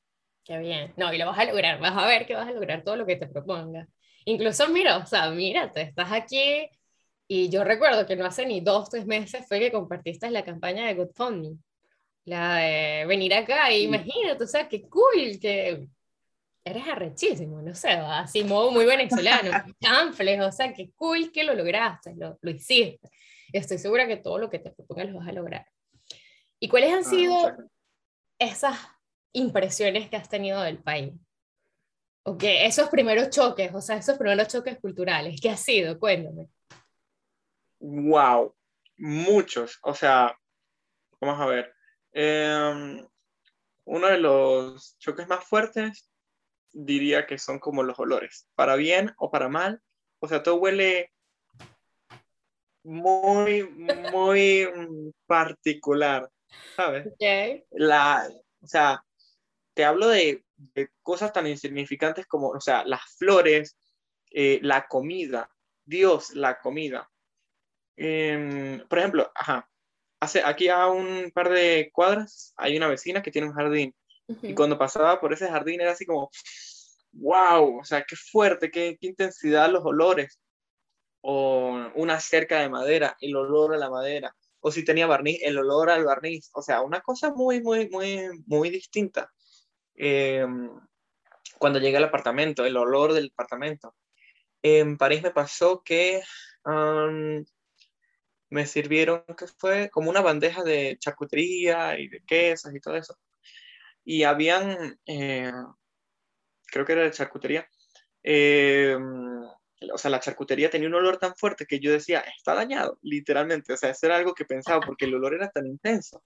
Qué bien. No, y lo vas a lograr, vas a ver que vas a lograr todo lo que te propongas. Incluso, mira, o sea, mírate, estás aquí y yo recuerdo que no hace ni dos, tres meses fue que compartiste la campaña de GoFundMe, la de venir acá y imagínate, o sea, qué cool, que eres arrechísimo, no sé, así modo muy venezolano, chanfles, o sea, qué cool que lo lograste, lo, lo hiciste. Estoy segura que todo lo que te propongas lo vas a lograr. ¿Y cuáles han Ah, sido esas impresiones que has tenido del país? O que esos primeros choques, o sea, esos primeros choques culturales, ¿qué ha sido? Cuéntame. Wow, muchos. O sea, vamos a ver. Em, uno de los choques más fuertes diría que son como los olores, para bien o para mal. O sea, todo huele muy, muy particular, ¿sabes? Ok. La, o sea, te hablo de, de cosas tan insignificantes como, o sea, las flores, eh, la comida, Dios, la comida. Em, por ejemplo, ajá, hace, aquí a un par de cuadras hay una vecina que tiene un jardín y Ujú. cuando pasaba por ese jardín era así como, wow, o sea, qué fuerte, qué, qué intensidad los olores. O una cerca de madera, el olor a la madera. O si tenía barniz, el olor al barniz. O sea, una cosa muy, muy, muy, muy distinta. Eh, cuando llegué al apartamento, el olor del apartamento. En París me pasó que um, me sirvieron, que fue como una bandeja de charcutería y de quesos y todo eso. Y habían, eh, creo que era de charcutería, eh, o sea, la charcutería tenía un olor tan fuerte que yo decía, está dañado, literalmente. O sea, eso era algo que pensaba porque el olor era tan intenso,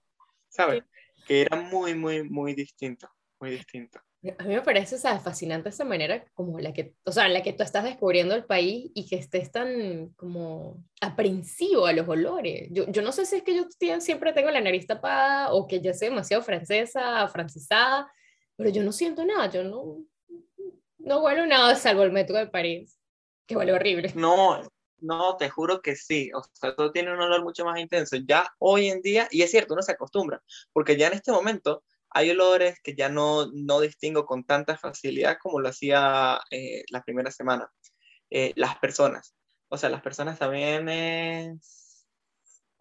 ¿sabes? Que era muy, muy, muy distinto, muy distinto. A mí me parece, ¿sabes? fascinante esa manera como la que, o sea, en la que tú estás descubriendo el país y que estés tan como aprensivo a los olores. Yo, yo no sé si es que yo siempre tengo la nariz tapada o que ya soy demasiado francesa, francisada, pero yo no siento nada, yo no, no huelo nada salvo el metro de París, que huele horrible. No, no, te juro que sí. O sea, todo tiene un olor mucho más intenso. Ya hoy en día, y es cierto, uno se acostumbra, porque ya en este momento hay olores que ya no, no distingo con tanta facilidad como lo hacía eh, la primera semana. Eh, las personas. O sea, las personas también es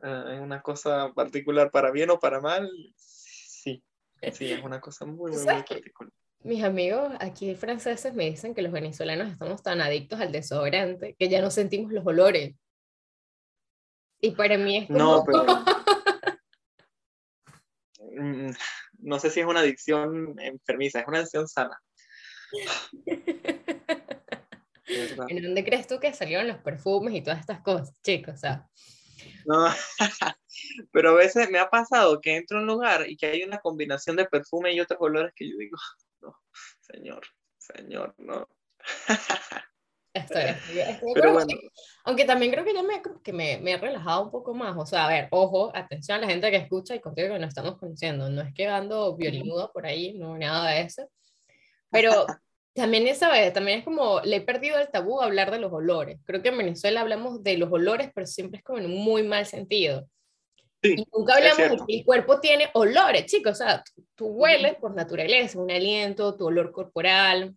eh, una cosa particular para bien o para mal. Sí, sí, es una cosa muy, muy, muy particular. Mis amigos aquí franceses me dicen que los venezolanos estamos tan adictos al desodorante que ya no sentimos los olores. Y para mí es como... No, pero... Mm, No sé si es una adicción enfermiza, es una adicción sana. ¿En dónde crees tú que salieron los perfumes y todas estas cosas, chicos? O sea, No, pero a veces me ha pasado que entro a un lugar y que hay una combinación de perfume y otros olores que yo digo, no, señor, señor, no. estoy, estoy- estoy Pero bueno, contigo. Aunque también creo que ya me, que me, me he relajado un poco más. O sea, a ver, ojo, atención a la gente que escucha y contigo que nos estamos conociendo. No es que ando violinuda por ahí, no, nada de eso. Pero también es, ¿sabes? También es como, le he perdido el tabú a hablar de los olores. Creo que en Venezuela hablamos de los olores, pero siempre es como en un muy mal sentido. Sí, Y nunca hablamos que el cuerpo tiene olores, chicos. O sea, tú, hueles por naturaleza, un aliento, tu olor corporal.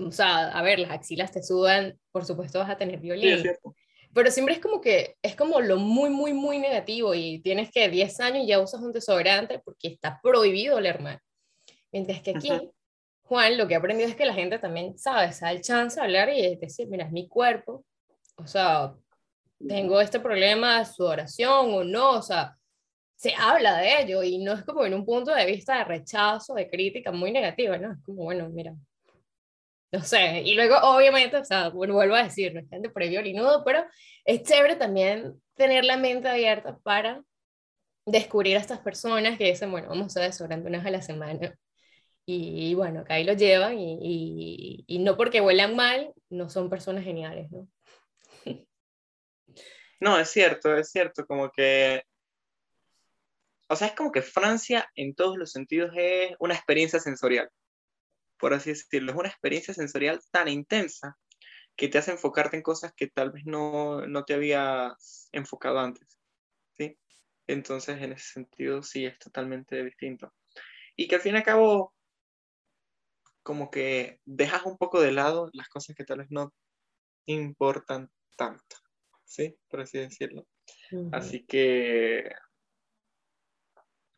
O sea, a ver, las axilas te sudan, por supuesto vas a tener sí, violín. cierto. Pero siempre es como que es como lo muy, muy, muy negativo y tienes que 10 años y ya usas un desodorante porque está prohibido oler mal. Mientras que aquí. Juan, lo que he aprendido es que la gente también sabe, se da el chance de hablar y decir, mira, es mi cuerpo, o sea, tengo este problema de sudoración o no, o sea, se habla de ello y no es como en un punto de vista de rechazo, de crítica muy negativa, ¿no? Es como, bueno, mira, no sé, y luego obviamente, o sea, bueno, vuelvo a decir, no es gente por ahí violinudo, pero es chévere también tener la mente abierta para descubrir a estas personas que dicen, bueno, vamos a desodorante una vez a la semana. Y, bueno, acá ahí lo llevan y, y, y no porque huelan mal, no son personas geniales, ¿no? No, es cierto, es cierto, como que, o sea, es como que Francia en todos los sentidos es una experiencia sensorial, por así decirlo, es una experiencia sensorial tan intensa que te hace enfocarte en cosas que tal vez no, no te habías enfocado antes, ¿sí? Entonces, en ese sentido, sí, es totalmente distinto. Y que al fin y al cabo, como que dejas un poco de lado las cosas que tal vez no importan tanto, ¿sí? Por así decirlo. Así que,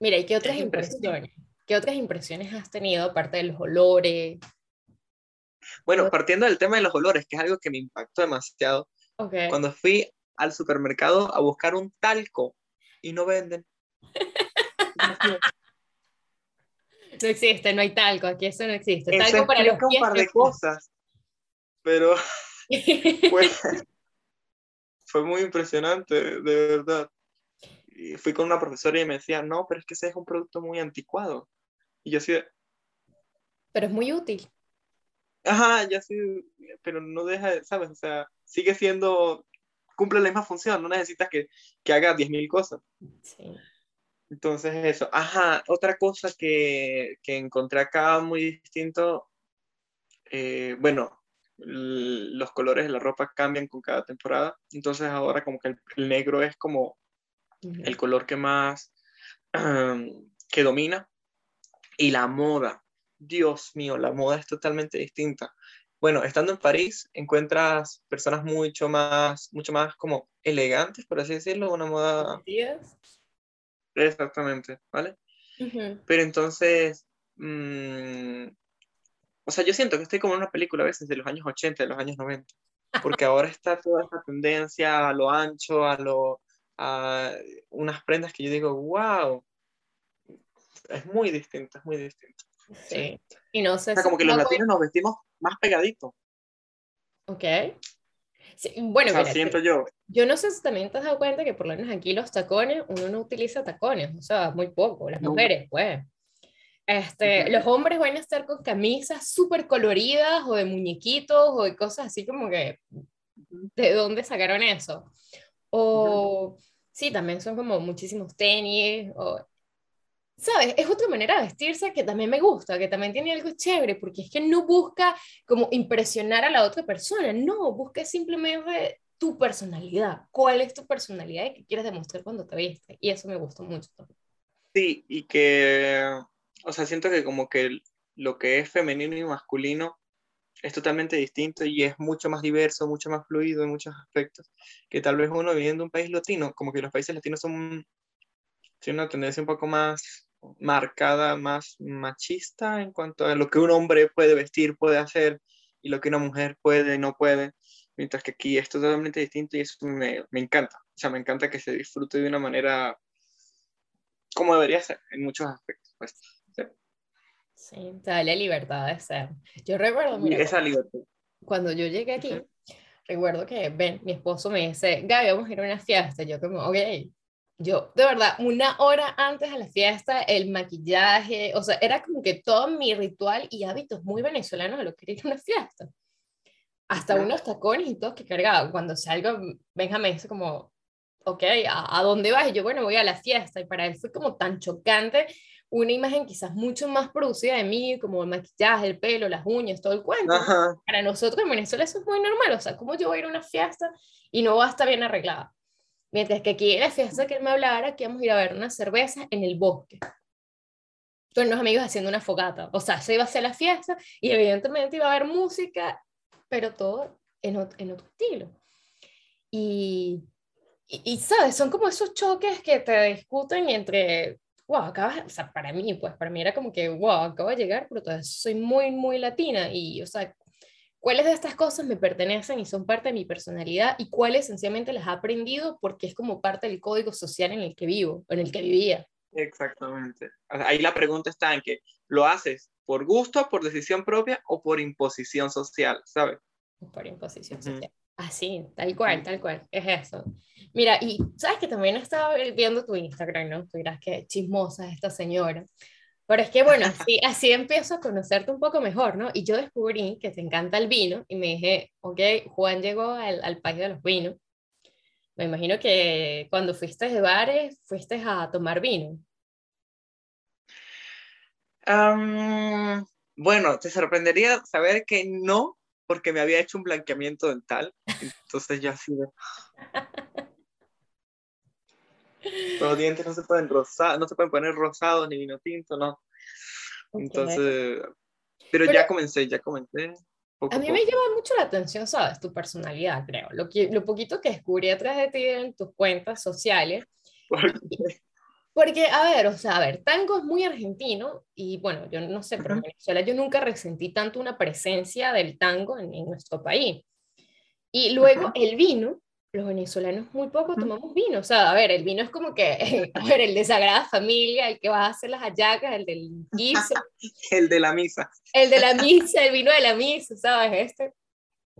Mira, ¿y qué otras impresiones? ¿Qué otras impresiones has tenido aparte de los olores? bueno, partiendo del tema de los olores, que es algo que me impactó demasiado, Ok. cuando fui al supermercado a buscar un talco y no venden. No existe, no hay talco, aquí eso no existe. Eso talco para los explica un par de cosas, pero fue, fue muy impresionante, de verdad. Y fui con una profesora y me decía, no, pero es que ese es un producto muy anticuado. Y yo así de, Pero es muy útil. ajá, ya sí, pero no deja, de- ¿sabes? O sea, sigue siendo, cumple la misma función, no necesitas que, que haga 10.000 cosas. Sí. Entonces eso, ajá, otra cosa que, que encontré acá muy distinto, eh, bueno, los colores de la ropa cambian con cada temporada, entonces ahora como que el, el negro es como el color que más, que domina, y la moda, Dios mío, la moda es totalmente distinta. Bueno, estando en París encuentras personas mucho más, mucho más como elegantes, por así decirlo, una moda ¿Días? exactamente, ¿vale? Ujú. Pero entonces, mm, o sea, yo siento que estoy como en una película a veces de los años 80, de los años 90, porque ahora está toda esta tendencia a lo ancho, a lo, a unas prendas que yo digo, wow, es muy distinto, es muy distinto. Sí. Y no sé O sea, como que los latinos nos vestimos más pegaditos, Ok. Sí, bueno, o sea, mira, siento yo. yo no sé si también te has dado cuenta que por lo menos aquí los tacones, uno no utiliza tacones, o sea, muy poco, las No. mujeres, pues. Este, los hombres van a estar con camisas súper coloridas o de muñequitos o de cosas así como que, ¿de dónde sacaron eso? O sí, también son como muchísimos tenis, o, ¿sabes? Es otra manera de vestirse que también me gusta, que también tiene algo chévere, porque es que no busca como impresionar a la otra persona, no, busca simplemente tu personalidad. ¿Cuál es tu personalidad y qué quieres demostrar cuando te vistes? Y eso me gusta mucho. Sí, y que, o sea, siento que como que lo que es femenino y masculino es totalmente distinto y es mucho más diverso, mucho más fluido en muchos aspectos, que tal vez uno viviendo en un país latino, como que los países latinos son, tienen una tendencia un poco más marcada, más machista en cuanto a lo que un hombre puede vestir, puede hacer y lo que una mujer puede no puede, mientras que aquí es totalmente distinto y eso me, me encanta, o sea, me encanta que se disfrute de una manera como debería ser en muchos aspectos. Pues. Sí. Te da la libertad de ser. Yo recuerdo, mira, esa libertad. cuando yo llegué aquí, recuerdo que Ben, mi esposo, me dice, Gaby, vamos a ir a una fiesta. Yo como, ok. Yo, de verdad, una hora antes de la fiesta, el maquillaje, o sea, era como que todo mi ritual y hábitos muy venezolanos de lo que era ir a una fiesta. Hasta unos tacones y todo que cargaba. Cuando salgo, Benja me dice como, ok, ¿a, a dónde vas? Y yo, bueno, voy a la fiesta. Y para él fue como tan chocante una imagen quizás mucho más producida de mí, como el maquillaje, el pelo, las uñas, todo el cuento. Ajá. Para nosotros en Venezuela eso es muy normal, o sea, ¿cómo yo voy a ir a una fiesta y no va a estar bien arreglada? Mientras que aquí en la fiesta que él me hablara, que íbamos a ir a ver una cerveza en el bosque. Con unos amigos haciendo una fogata. O sea, se iba a hacer la fiesta y evidentemente iba a haber música, pero todo en, ot- en otro estilo. Y, y, y, ¿sabes? Son como esos choques que te discuten entre, wow, acabas, o sea, para mí, pues, para mí era como que, wow, acabo de llegar, pero todavía soy muy, muy latina y, o sea, ¿cuáles de estas cosas me pertenecen y son parte de mi personalidad y cuáles esencialmente las he aprendido porque es como parte del código social en el que vivo, en el que vivía? Exactamente. Ahí la pregunta está en que lo haces por gusto, por decisión propia o por imposición social, ¿sabes? Por imposición Ujú. social. Así, tal cual, tal cual, es eso. Mira, y sabes que también estaba viendo tu Instagram, ¿no? Tú dirás que chismosa es esta señora. Pero es que, bueno, así, así empiezo a conocerte un poco mejor, ¿no? Y yo descubrí que te encanta el vino y me dije, ok, Juan llegó al, al país de los vinos. Me imagino que cuando fuiste de bares, fuiste a tomar vino. Am, bueno, te sorprendería saber que no, porque me había hecho un blanqueamiento dental. Entonces ya así de... Los dientes no se pueden rosar, no se pueden poner rosados ni vino tinto, no. Entonces, pero, Pero- ya comencé, ya comencé. Poco A mí me llama mucho la atención, ¿sabes? Tu personalidad, creo. Lo, que, lo poquito que descubrí atrás de ti en tus cuentas sociales. poco. Porque, a ver, o sea, a ver, tango es muy argentino y bueno, yo no sé, pero en. Venezuela yo nunca resentí tanto una presencia del tango en, en nuestro país. Y luego el vino los venezolanos muy poco tomamos vino. O sea, a ver, el vino es como que, a ver, el de Sagrada Familia, el que va a hacer las hallacas, el del guiso. el de la misa. El de la misa, el vino de la misa, ¿sabes? Este.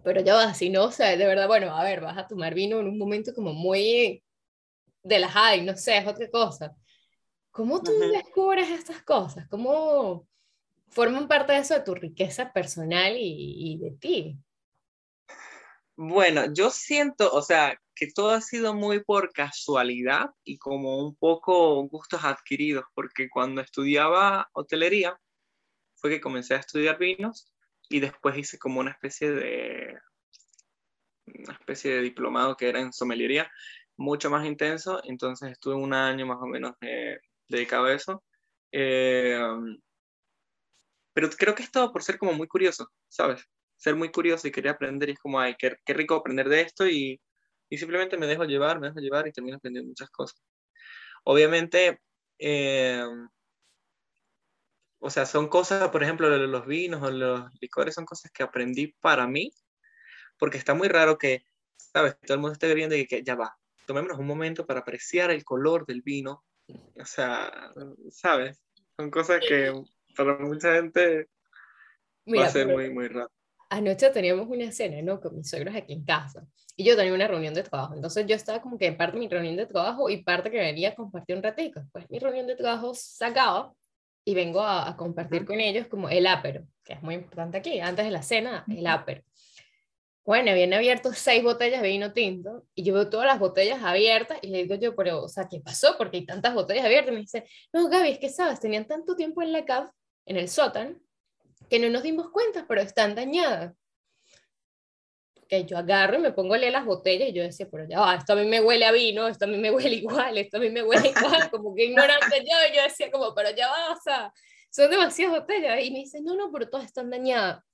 Pero ya va, si no, o sea, de verdad, bueno, a ver, vas a tomar vino en un momento como muy de la high, no sé, es otra cosa. ¿Cómo tú descubres estas cosas? ¿Cómo forman parte de eso de tu riqueza personal y, y de ti? Bueno, yo siento, o sea, que todo ha sido muy por casualidad y como un poco gustos adquiridos, porque cuando estudiaba hotelería fue que comencé a estudiar vinos y después hice como una especie de una especie de diplomado que era en sommeliería, mucho más intenso, entonces estuve un año más o menos eh, dedicado a eso. Eh, pero creo que es todo por ser como muy curioso, ¿sabes? ser muy curioso y quería aprender y es como, ay, qué, qué rico aprender de esto y, y, simplemente me dejo llevar, me dejo llevar y termino aprendiendo muchas cosas. Obviamente, eh, o sea, son cosas, por ejemplo, los vinos o los licores son cosas que aprendí para mí, porque está muy raro que, ¿sabes? Todo el mundo esté bebiendo y que ya va, tomémonos un momento para apreciar el color del vino. O sea, ¿sabes? Son cosas que para mucha gente va a ser muy, muy raro anoche teníamos una cena, ¿no? Con mis suegros aquí en casa. Y yo tenía una reunión de trabajo. Entonces yo estaba como que en parte de mi reunión de trabajo y parte que venía a compartir un ratico. Pues mi reunión de trabajo se acaba y vengo a, compartir con ellos como el ápero, que es muy importante aquí. Antes de la cena, el ápero. Bueno, habían abierto seis botellas de vino tinto y yo veo todas las botellas abiertas y le digo yo, pero, o sea, ¿qué pasó? Porque hay tantas botellas abiertas. Y me dice, no, Gaby, es que sabes, tenían tanto tiempo en la cave, en el sótano, que no nos dimos cuenta, pero están dañadas. Que yo agarro y me pongo a leer las botellas y yo decía, pero ya va, esto a mí me huele a vino, esto a mí me huele igual, esto a mí me huele igual, como que ignorante yo, y yo decía como, pero ya va, o sea, son demasiadas botellas. Y me dice, no, no, pero todas están dañadas.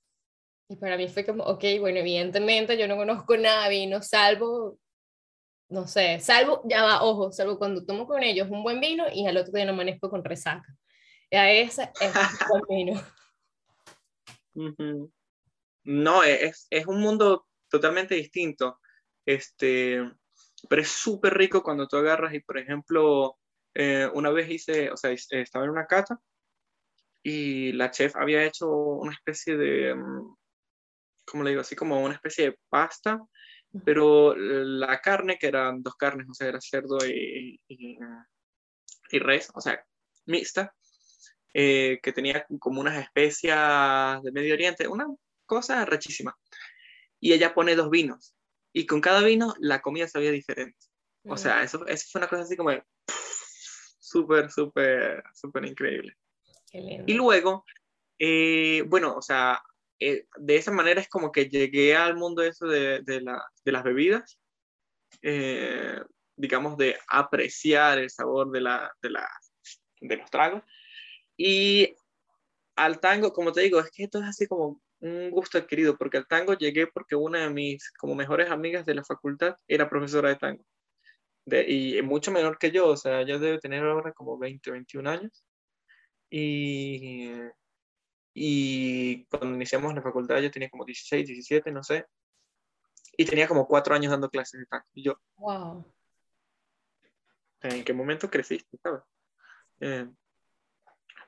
Y para mí fue como, ok, bueno, evidentemente yo no conozco nada de vino, salvo, no sé, salvo, ya va, ojo, salvo cuando tomo con ellos un buen vino y al otro día no amanezco con resaca. Y a esa es un buen vino. No, e, es, es, un mundo totalmente distinto, este, pero es súper rico cuando tú agarras y, por ejemplo, eh, una vez hice, o sea, estaba en una cata y la chef había hecho una especie de, mm, ¿cómo le digo? Así como una especie de pasta, pero la carne, que eran dos carnes, o sea, era cerdo y, y, y res, o sea, mixta, eh, que tenía como unas especias de Medio Oriente, una cosa rechísima. Y ella pone dos vinos, y con cada vino la comida sabía diferente. O sea, eso, eso fue una cosa así como súper, súper, súper increíble. Y luego, eh, bueno, o sea, eh, de esa manera es como que llegué al mundo eso de, de, la, de las bebidas, digamos, de apreciar el sabor de, la, de, la, de los tragos. Y al tango, como te digo, es que esto es así como un gusto adquirido, porque al tango llegué porque una de mis como mejores amigas de la facultad era profesora de tango. De, y mucho menor que yo, o sea, ella debe tener ahora como 20, 21 años. Y, y cuando iniciamos la facultad yo tenía como 16, 17, no sé. Y tenía como cuatro años dando clases de tango. Y yo, wow. ¿En qué momento creciste, sabes? Eh,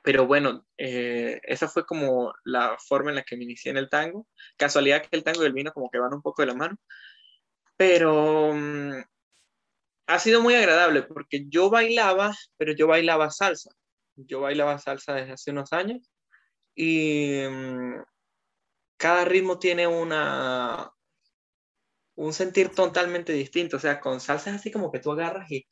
pero bueno, eh, esa fue como la forma en la que me inicié en el tango. Casualidad que el tango y el vino como que van un poco de la mano. Pero mm, ha sido muy agradable porque yo bailaba, pero yo bailaba salsa. Yo bailaba salsa desde hace unos años y mm, cada ritmo tiene una un sentir totalmente distinto. O sea, con salsa es así como que tú agarras y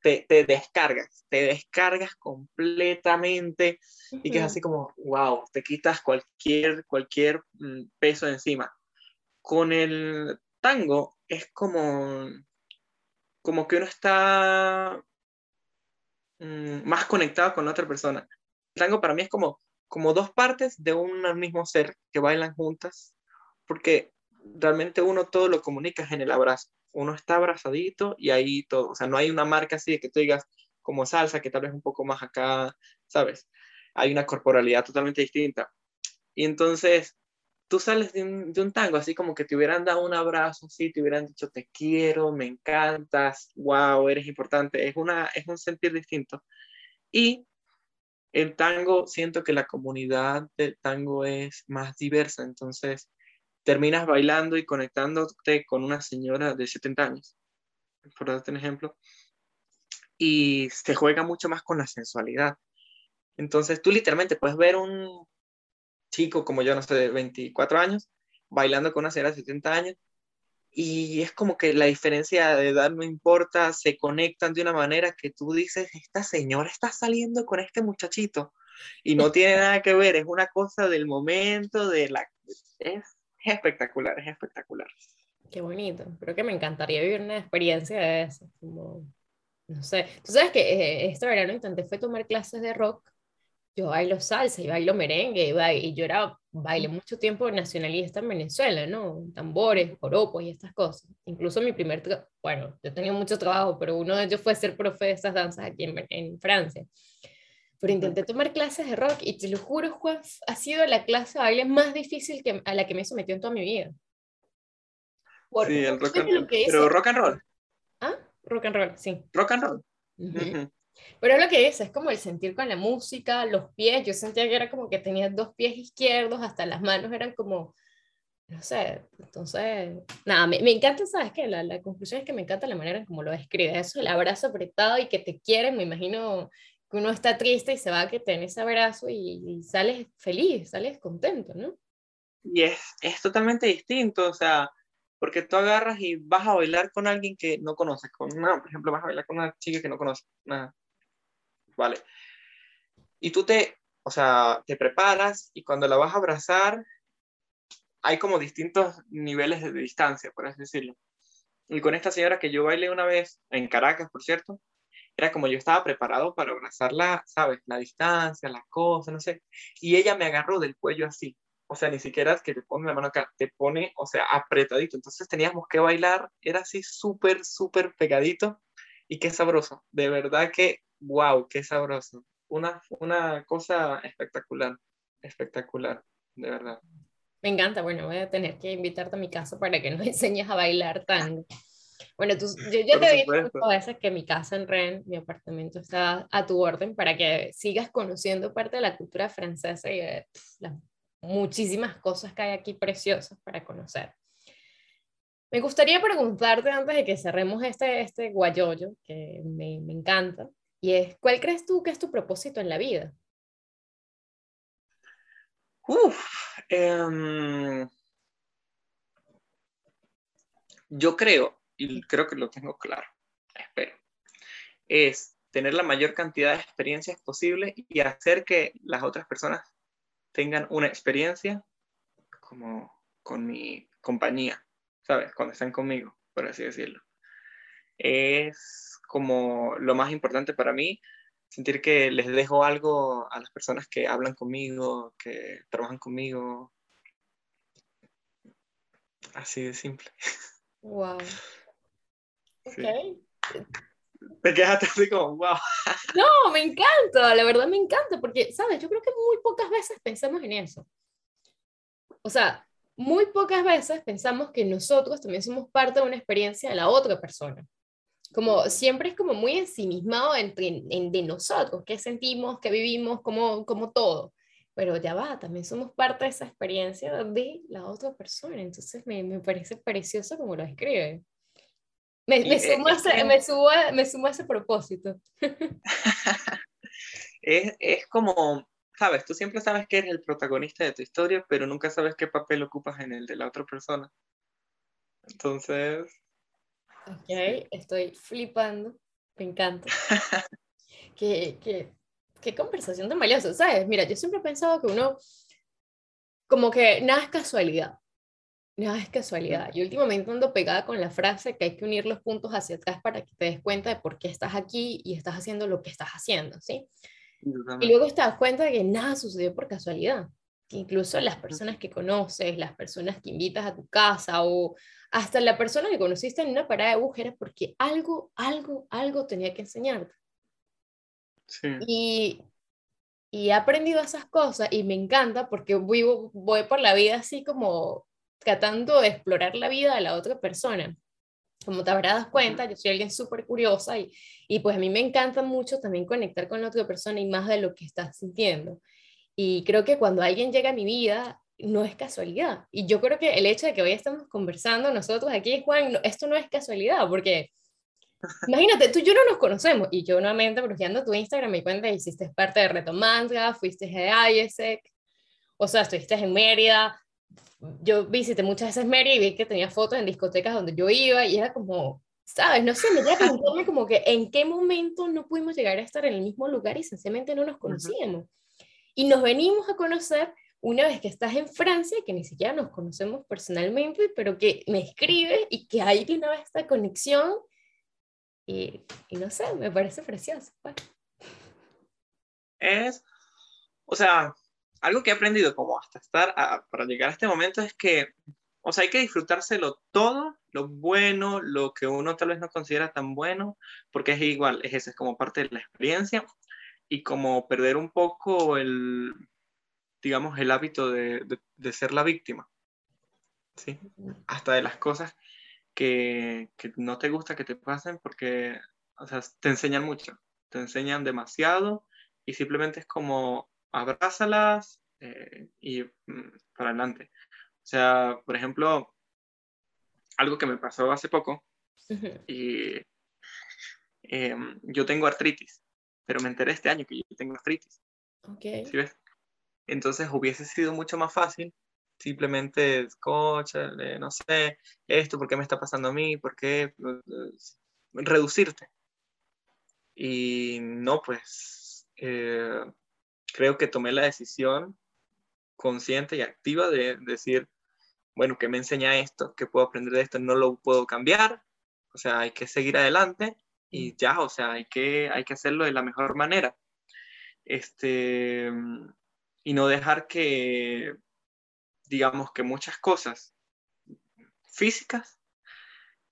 te, descargas, te descargas completamente y que es así como, wow, te quitas cualquier, cualquier mm, peso encima. Con el tango es como, como que uno está mm, más conectado con la otra persona. El tango para mí es como, como dos partes de un mismo ser que bailan juntas, porque realmente uno todo lo comunica en el abrazo uno está abrazadito y ahí todo, o sea, no hay una marca así de que tú digas como salsa, que tal vez un poco más acá, ¿sabes? Hay una corporalidad totalmente distinta. Y entonces, tú sales de un, de un, tango así como que te hubieran dado un abrazo, así, te hubieran dicho te quiero, me encantas, wow, eres importante, es, una, es un sentir distinto. Y el tango, siento que la comunidad del tango es más diversa, entonces terminas bailando y conectándote con una señora de 70 años, por darte un ejemplo, y se juega mucho más con la sensualidad. Entonces tú literalmente puedes ver un chico como yo, no sé, de 24 años, bailando con una señora de 70 años, y es como que la diferencia de edad no importa, se conectan de una manera que tú dices, esta señora está saliendo con este muchachito, y no tiene nada que ver, es una cosa del momento, de la... Es, espectacular, es espectacular. Qué bonito, creo que me encantaría vivir una experiencia de eso, como, no sé, tú sabes que eh, este verano intenté fue tomar clases de rock yo bailo salsa y bailo merengue y, y yo era, bailé mucho tiempo nacionalista en Venezuela, ¿no? Tambores, joropos y estas cosas. Incluso mi primer, bueno, yo tenía mucho trabajo, pero uno de ellos fue ser profe de estas danzas aquí en, en Francia. Pero intenté tomar clases de rock y te lo juro, Juan, ha sido la clase de baile más difícil que, a la que me he sometido en toda mi vida. sí, el rock and roll. Pero rock and roll. ¿Ah? Rock and roll, sí. Rock and roll. Pero es lo que dice, es como el sentir con la música, los pies, yo sentía que era como que tenía dos pies izquierdos, hasta las manos eran como, no sé, entonces, nada, me, me encanta, ¿sabes qué? La, la, conclusión es que me encanta la manera en cómo lo describe, eso, el abrazo apretado y que te quieren, me imagino que uno está triste y se va a que tener ese abrazo y, y sales feliz, sales contento, ¿no? Y es, es totalmente distinto, o sea, porque tú agarras y vas a bailar con alguien que no conoces, con una, por ejemplo, vas a bailar con una chica que no conoces, nada ¿vale? Y tú te, o sea, te preparas y cuando la vas a abrazar, hay como distintos niveles de distancia, por así decirlo. Y con esta señora que yo bailé una vez, en Caracas, por cierto, era como yo estaba preparado para abrazarla, ¿sabes? La distancia, las cosas, no sé. Y ella me agarró del cuello así. O sea, ni siquiera que te pone la mano acá, te pone, o sea, apretadito. Entonces teníamos que bailar, era así súper, súper pegadito y qué sabroso. De verdad que wow, qué sabroso. Una, una cosa espectacular, espectacular, de verdad. Me encanta, bueno, voy a tener que invitarte a mi casa para que nos enseñes a bailar tango. Bueno, tú, yo ya te dicho muchas veces que mi casa en Rennes, mi apartamento está a tu orden para que sigas conociendo parte de la cultura francesa y de las muchísimas cosas que hay aquí preciosas para conocer. Me gustaría preguntarte antes de que cerremos este, este guayoyo, que me, me encanta, y es, ¿cuál crees tú que es tu propósito en la vida? Uf, em, yo creo, y creo que lo tengo claro, espero, es tener la mayor cantidad de experiencias posible y hacer que las otras personas tengan una experiencia como con mi compañía, ¿sabes? Cuando están conmigo, por así decirlo. Es como lo más importante para mí, sentir que les dejo algo a las personas que hablan conmigo, que trabajan conmigo. Así de simple. Wow. Ok. Te quedaste así como, wow. No, me encanta, la verdad me encanta, porque, ¿sabes? Yo creo que muy pocas veces pensamos en eso. O sea, muy pocas veces pensamos que nosotros también somos parte de una experiencia de la otra persona como siempre es como muy ensimismado entre, en, de nosotros, qué sentimos, qué vivimos, como, como todo. Pero ya va, también somos parte de esa experiencia de la otra persona. Entonces me, me parece precioso como lo escribe. Me, me, sumo a ese, me, subo me sumo a ese propósito. es, es como, sabes, tú siempre sabes que eres el protagonista de tu historia, pero nunca sabes qué papel ocupas en el de la otra persona. Entonces, Ok, estoy flipando, me encanta. qué, qué, qué conversación tan valiosa, ¿sabes? Mira, yo siempre he pensado que uno, como que nada es casualidad, nada es casualidad. Y últimamente ando pegada con la frase que hay que unir los puntos hacia atrás para que te des cuenta de por qué estás aquí y estás haciendo lo que estás haciendo, ¿sí? Y luego te das cuenta de que nada sucedió por casualidad incluso las personas que conoces, las personas que invitas a tu casa o hasta la persona que conociste en una parada de bus era porque algo, algo, algo tenía que enseñarte. Sí. Y Y he aprendido esas cosas y me encanta porque vivo, voy por la vida así como tratando de explorar la vida de la otra persona. Como te habrás dado cuenta, yo soy alguien súper curiosa y, y pues a mí me encanta mucho también conectar con la otra persona y más de lo que estás sintiendo. Y creo que cuando alguien llega a mi vida, no es casualidad. Y yo creo que el hecho de que hoy estamos conversando nosotros aquí, Juan, esto no es casualidad, porque imagínate, tú y yo no nos conocemos. Y yo nuevamente, bloqueando tu Instagram, me cuenta que hiciste parte de Reto Manga, fuiste de IESEC, o sea, estuviste en Mérida. Yo visité muchas veces Mérida y vi que tenía fotos en discotecas donde yo iba y era como, ¿sabes? No sé, me quedé preguntarme como que en qué momento no pudimos llegar a estar en el mismo lugar y sencillamente no nos conocíamos. Y nos venimos a conocer una vez que estás en Francia, que ni siquiera nos conocemos personalmente, pero que me escribe y que hay de una vez esta conexión. Y, y no sé, me parece precioso. Pues. Es, o sea, algo que he aprendido como hasta estar, para llegar a este momento es que, o sea, hay que disfrutárselo todo, lo bueno, lo que uno tal vez no considera tan bueno, porque es igual, es eso, es como parte de la experiencia y como perder un poco el, digamos, el hábito de, de, ser la víctima. ¿sí? Hasta de las cosas que, que, no te gusta que te pasen porque o sea, te enseñan mucho, te enseñan demasiado y simplemente es como abrázalas eh, y mm, para adelante. O sea, por ejemplo, algo que me pasó hace poco y em, yo tengo artritis, pero me enteré este año que yo tengo artritis. Okay. ¿Sí ves? Entonces hubiese sido mucho más fácil simplemente, escúchale, no sé, esto, ¿por qué me está pasando a mí? ¿Por qué? Reducirte. Y no, pues, eh, creo que tomé la decisión consciente y activa de decir, bueno, ¿qué me enseña esto? ¿Qué puedo aprender de esto? No lo puedo cambiar. O sea, hay que seguir adelante y ya, o sea, hay que, hay que hacerlo de la mejor manera. Este, y no dejar que, digamos, que muchas cosas físicas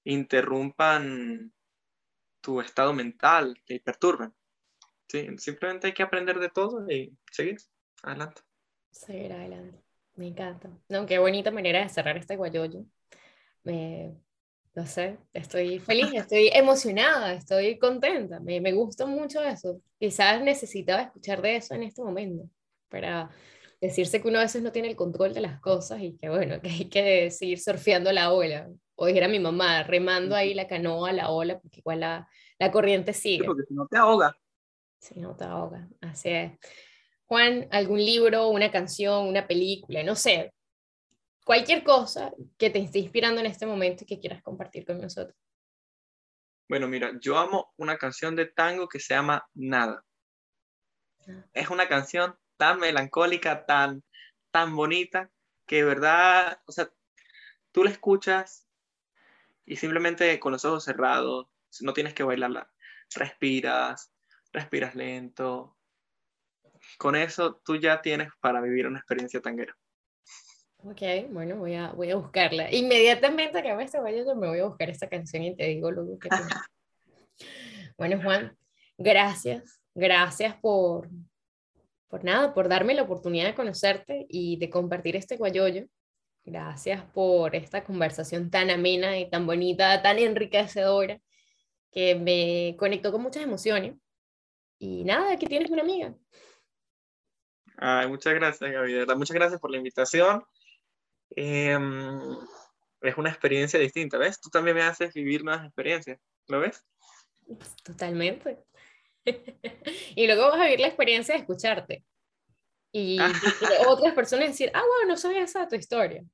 interrumpan tu estado mental, te perturben. ¿sí? Simplemente hay que aprender de todo y seguir adelante. Seguir adelante. Me encanta. No, qué bonita manera de cerrar este guayoyo. Me, no sé, estoy feliz, estoy emocionada, estoy contenta. Me, me gusta mucho eso. Quizás necesitaba escuchar de eso en este momento para decirse que uno a veces no tiene el control de las cosas y que bueno, que hay que seguir surfeando la ola. O dijera mi mamá, remando ahí la canoa, la ola, porque igual la, la corriente sigue. porque si no te ahoga. Si no te ahoga, así es. Juan, algún libro, una canción, una película, no sé, cualquier cosa que te esté inspirando en este momento y que quieras compartir con nosotros. Bueno, mira, yo amo una canción de tango que se llama Nada. Es una canción tan melancólica, tan, tan bonita, que de verdad, o sea, tú la escuchas y simplemente con los ojos cerrados, no tienes que bailarla, respiras, respiras lento. Con eso tú ya tienes para vivir una experiencia tanguera. Ok, bueno, voy a, voy a buscarla. Inmediatamente que me este yo me voy a buscar esta canción y te digo luego que... bueno, Juan, gracias. Gracias por, por nada, por darme la oportunidad de conocerte y de compartir este guayoyo. Gracias por esta conversación tan amena y tan bonita, tan enriquecedora, que me conectó con muchas emociones. Y nada, aquí tienes una amiga. Ay, muchas gracias, Gaby. Muchas gracias por la invitación. Em, es una experiencia distinta, ¿ves? Tú también me haces vivir nuevas experiencias, ¿lo ves? Totalmente. y luego vas a vivir la experiencia de escucharte. Y, otras personas decir, ah, wow, no sabía esa tu historia.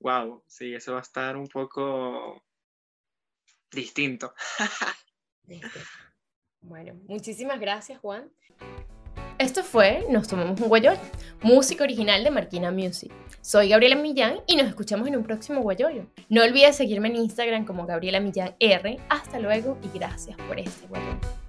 Wow, sí, eso va a estar un poco distinto. bueno, muchísimas gracias, Juan. Esto fue Nos Tomamos un Guayoyo, música original de Marquina Music. Soy Gabriela Millán y nos escuchamos en un próximo Guayoyo. No olvides seguirme en Instagram como Gabriela Millán R. Hasta luego y gracias por este Guayoyo.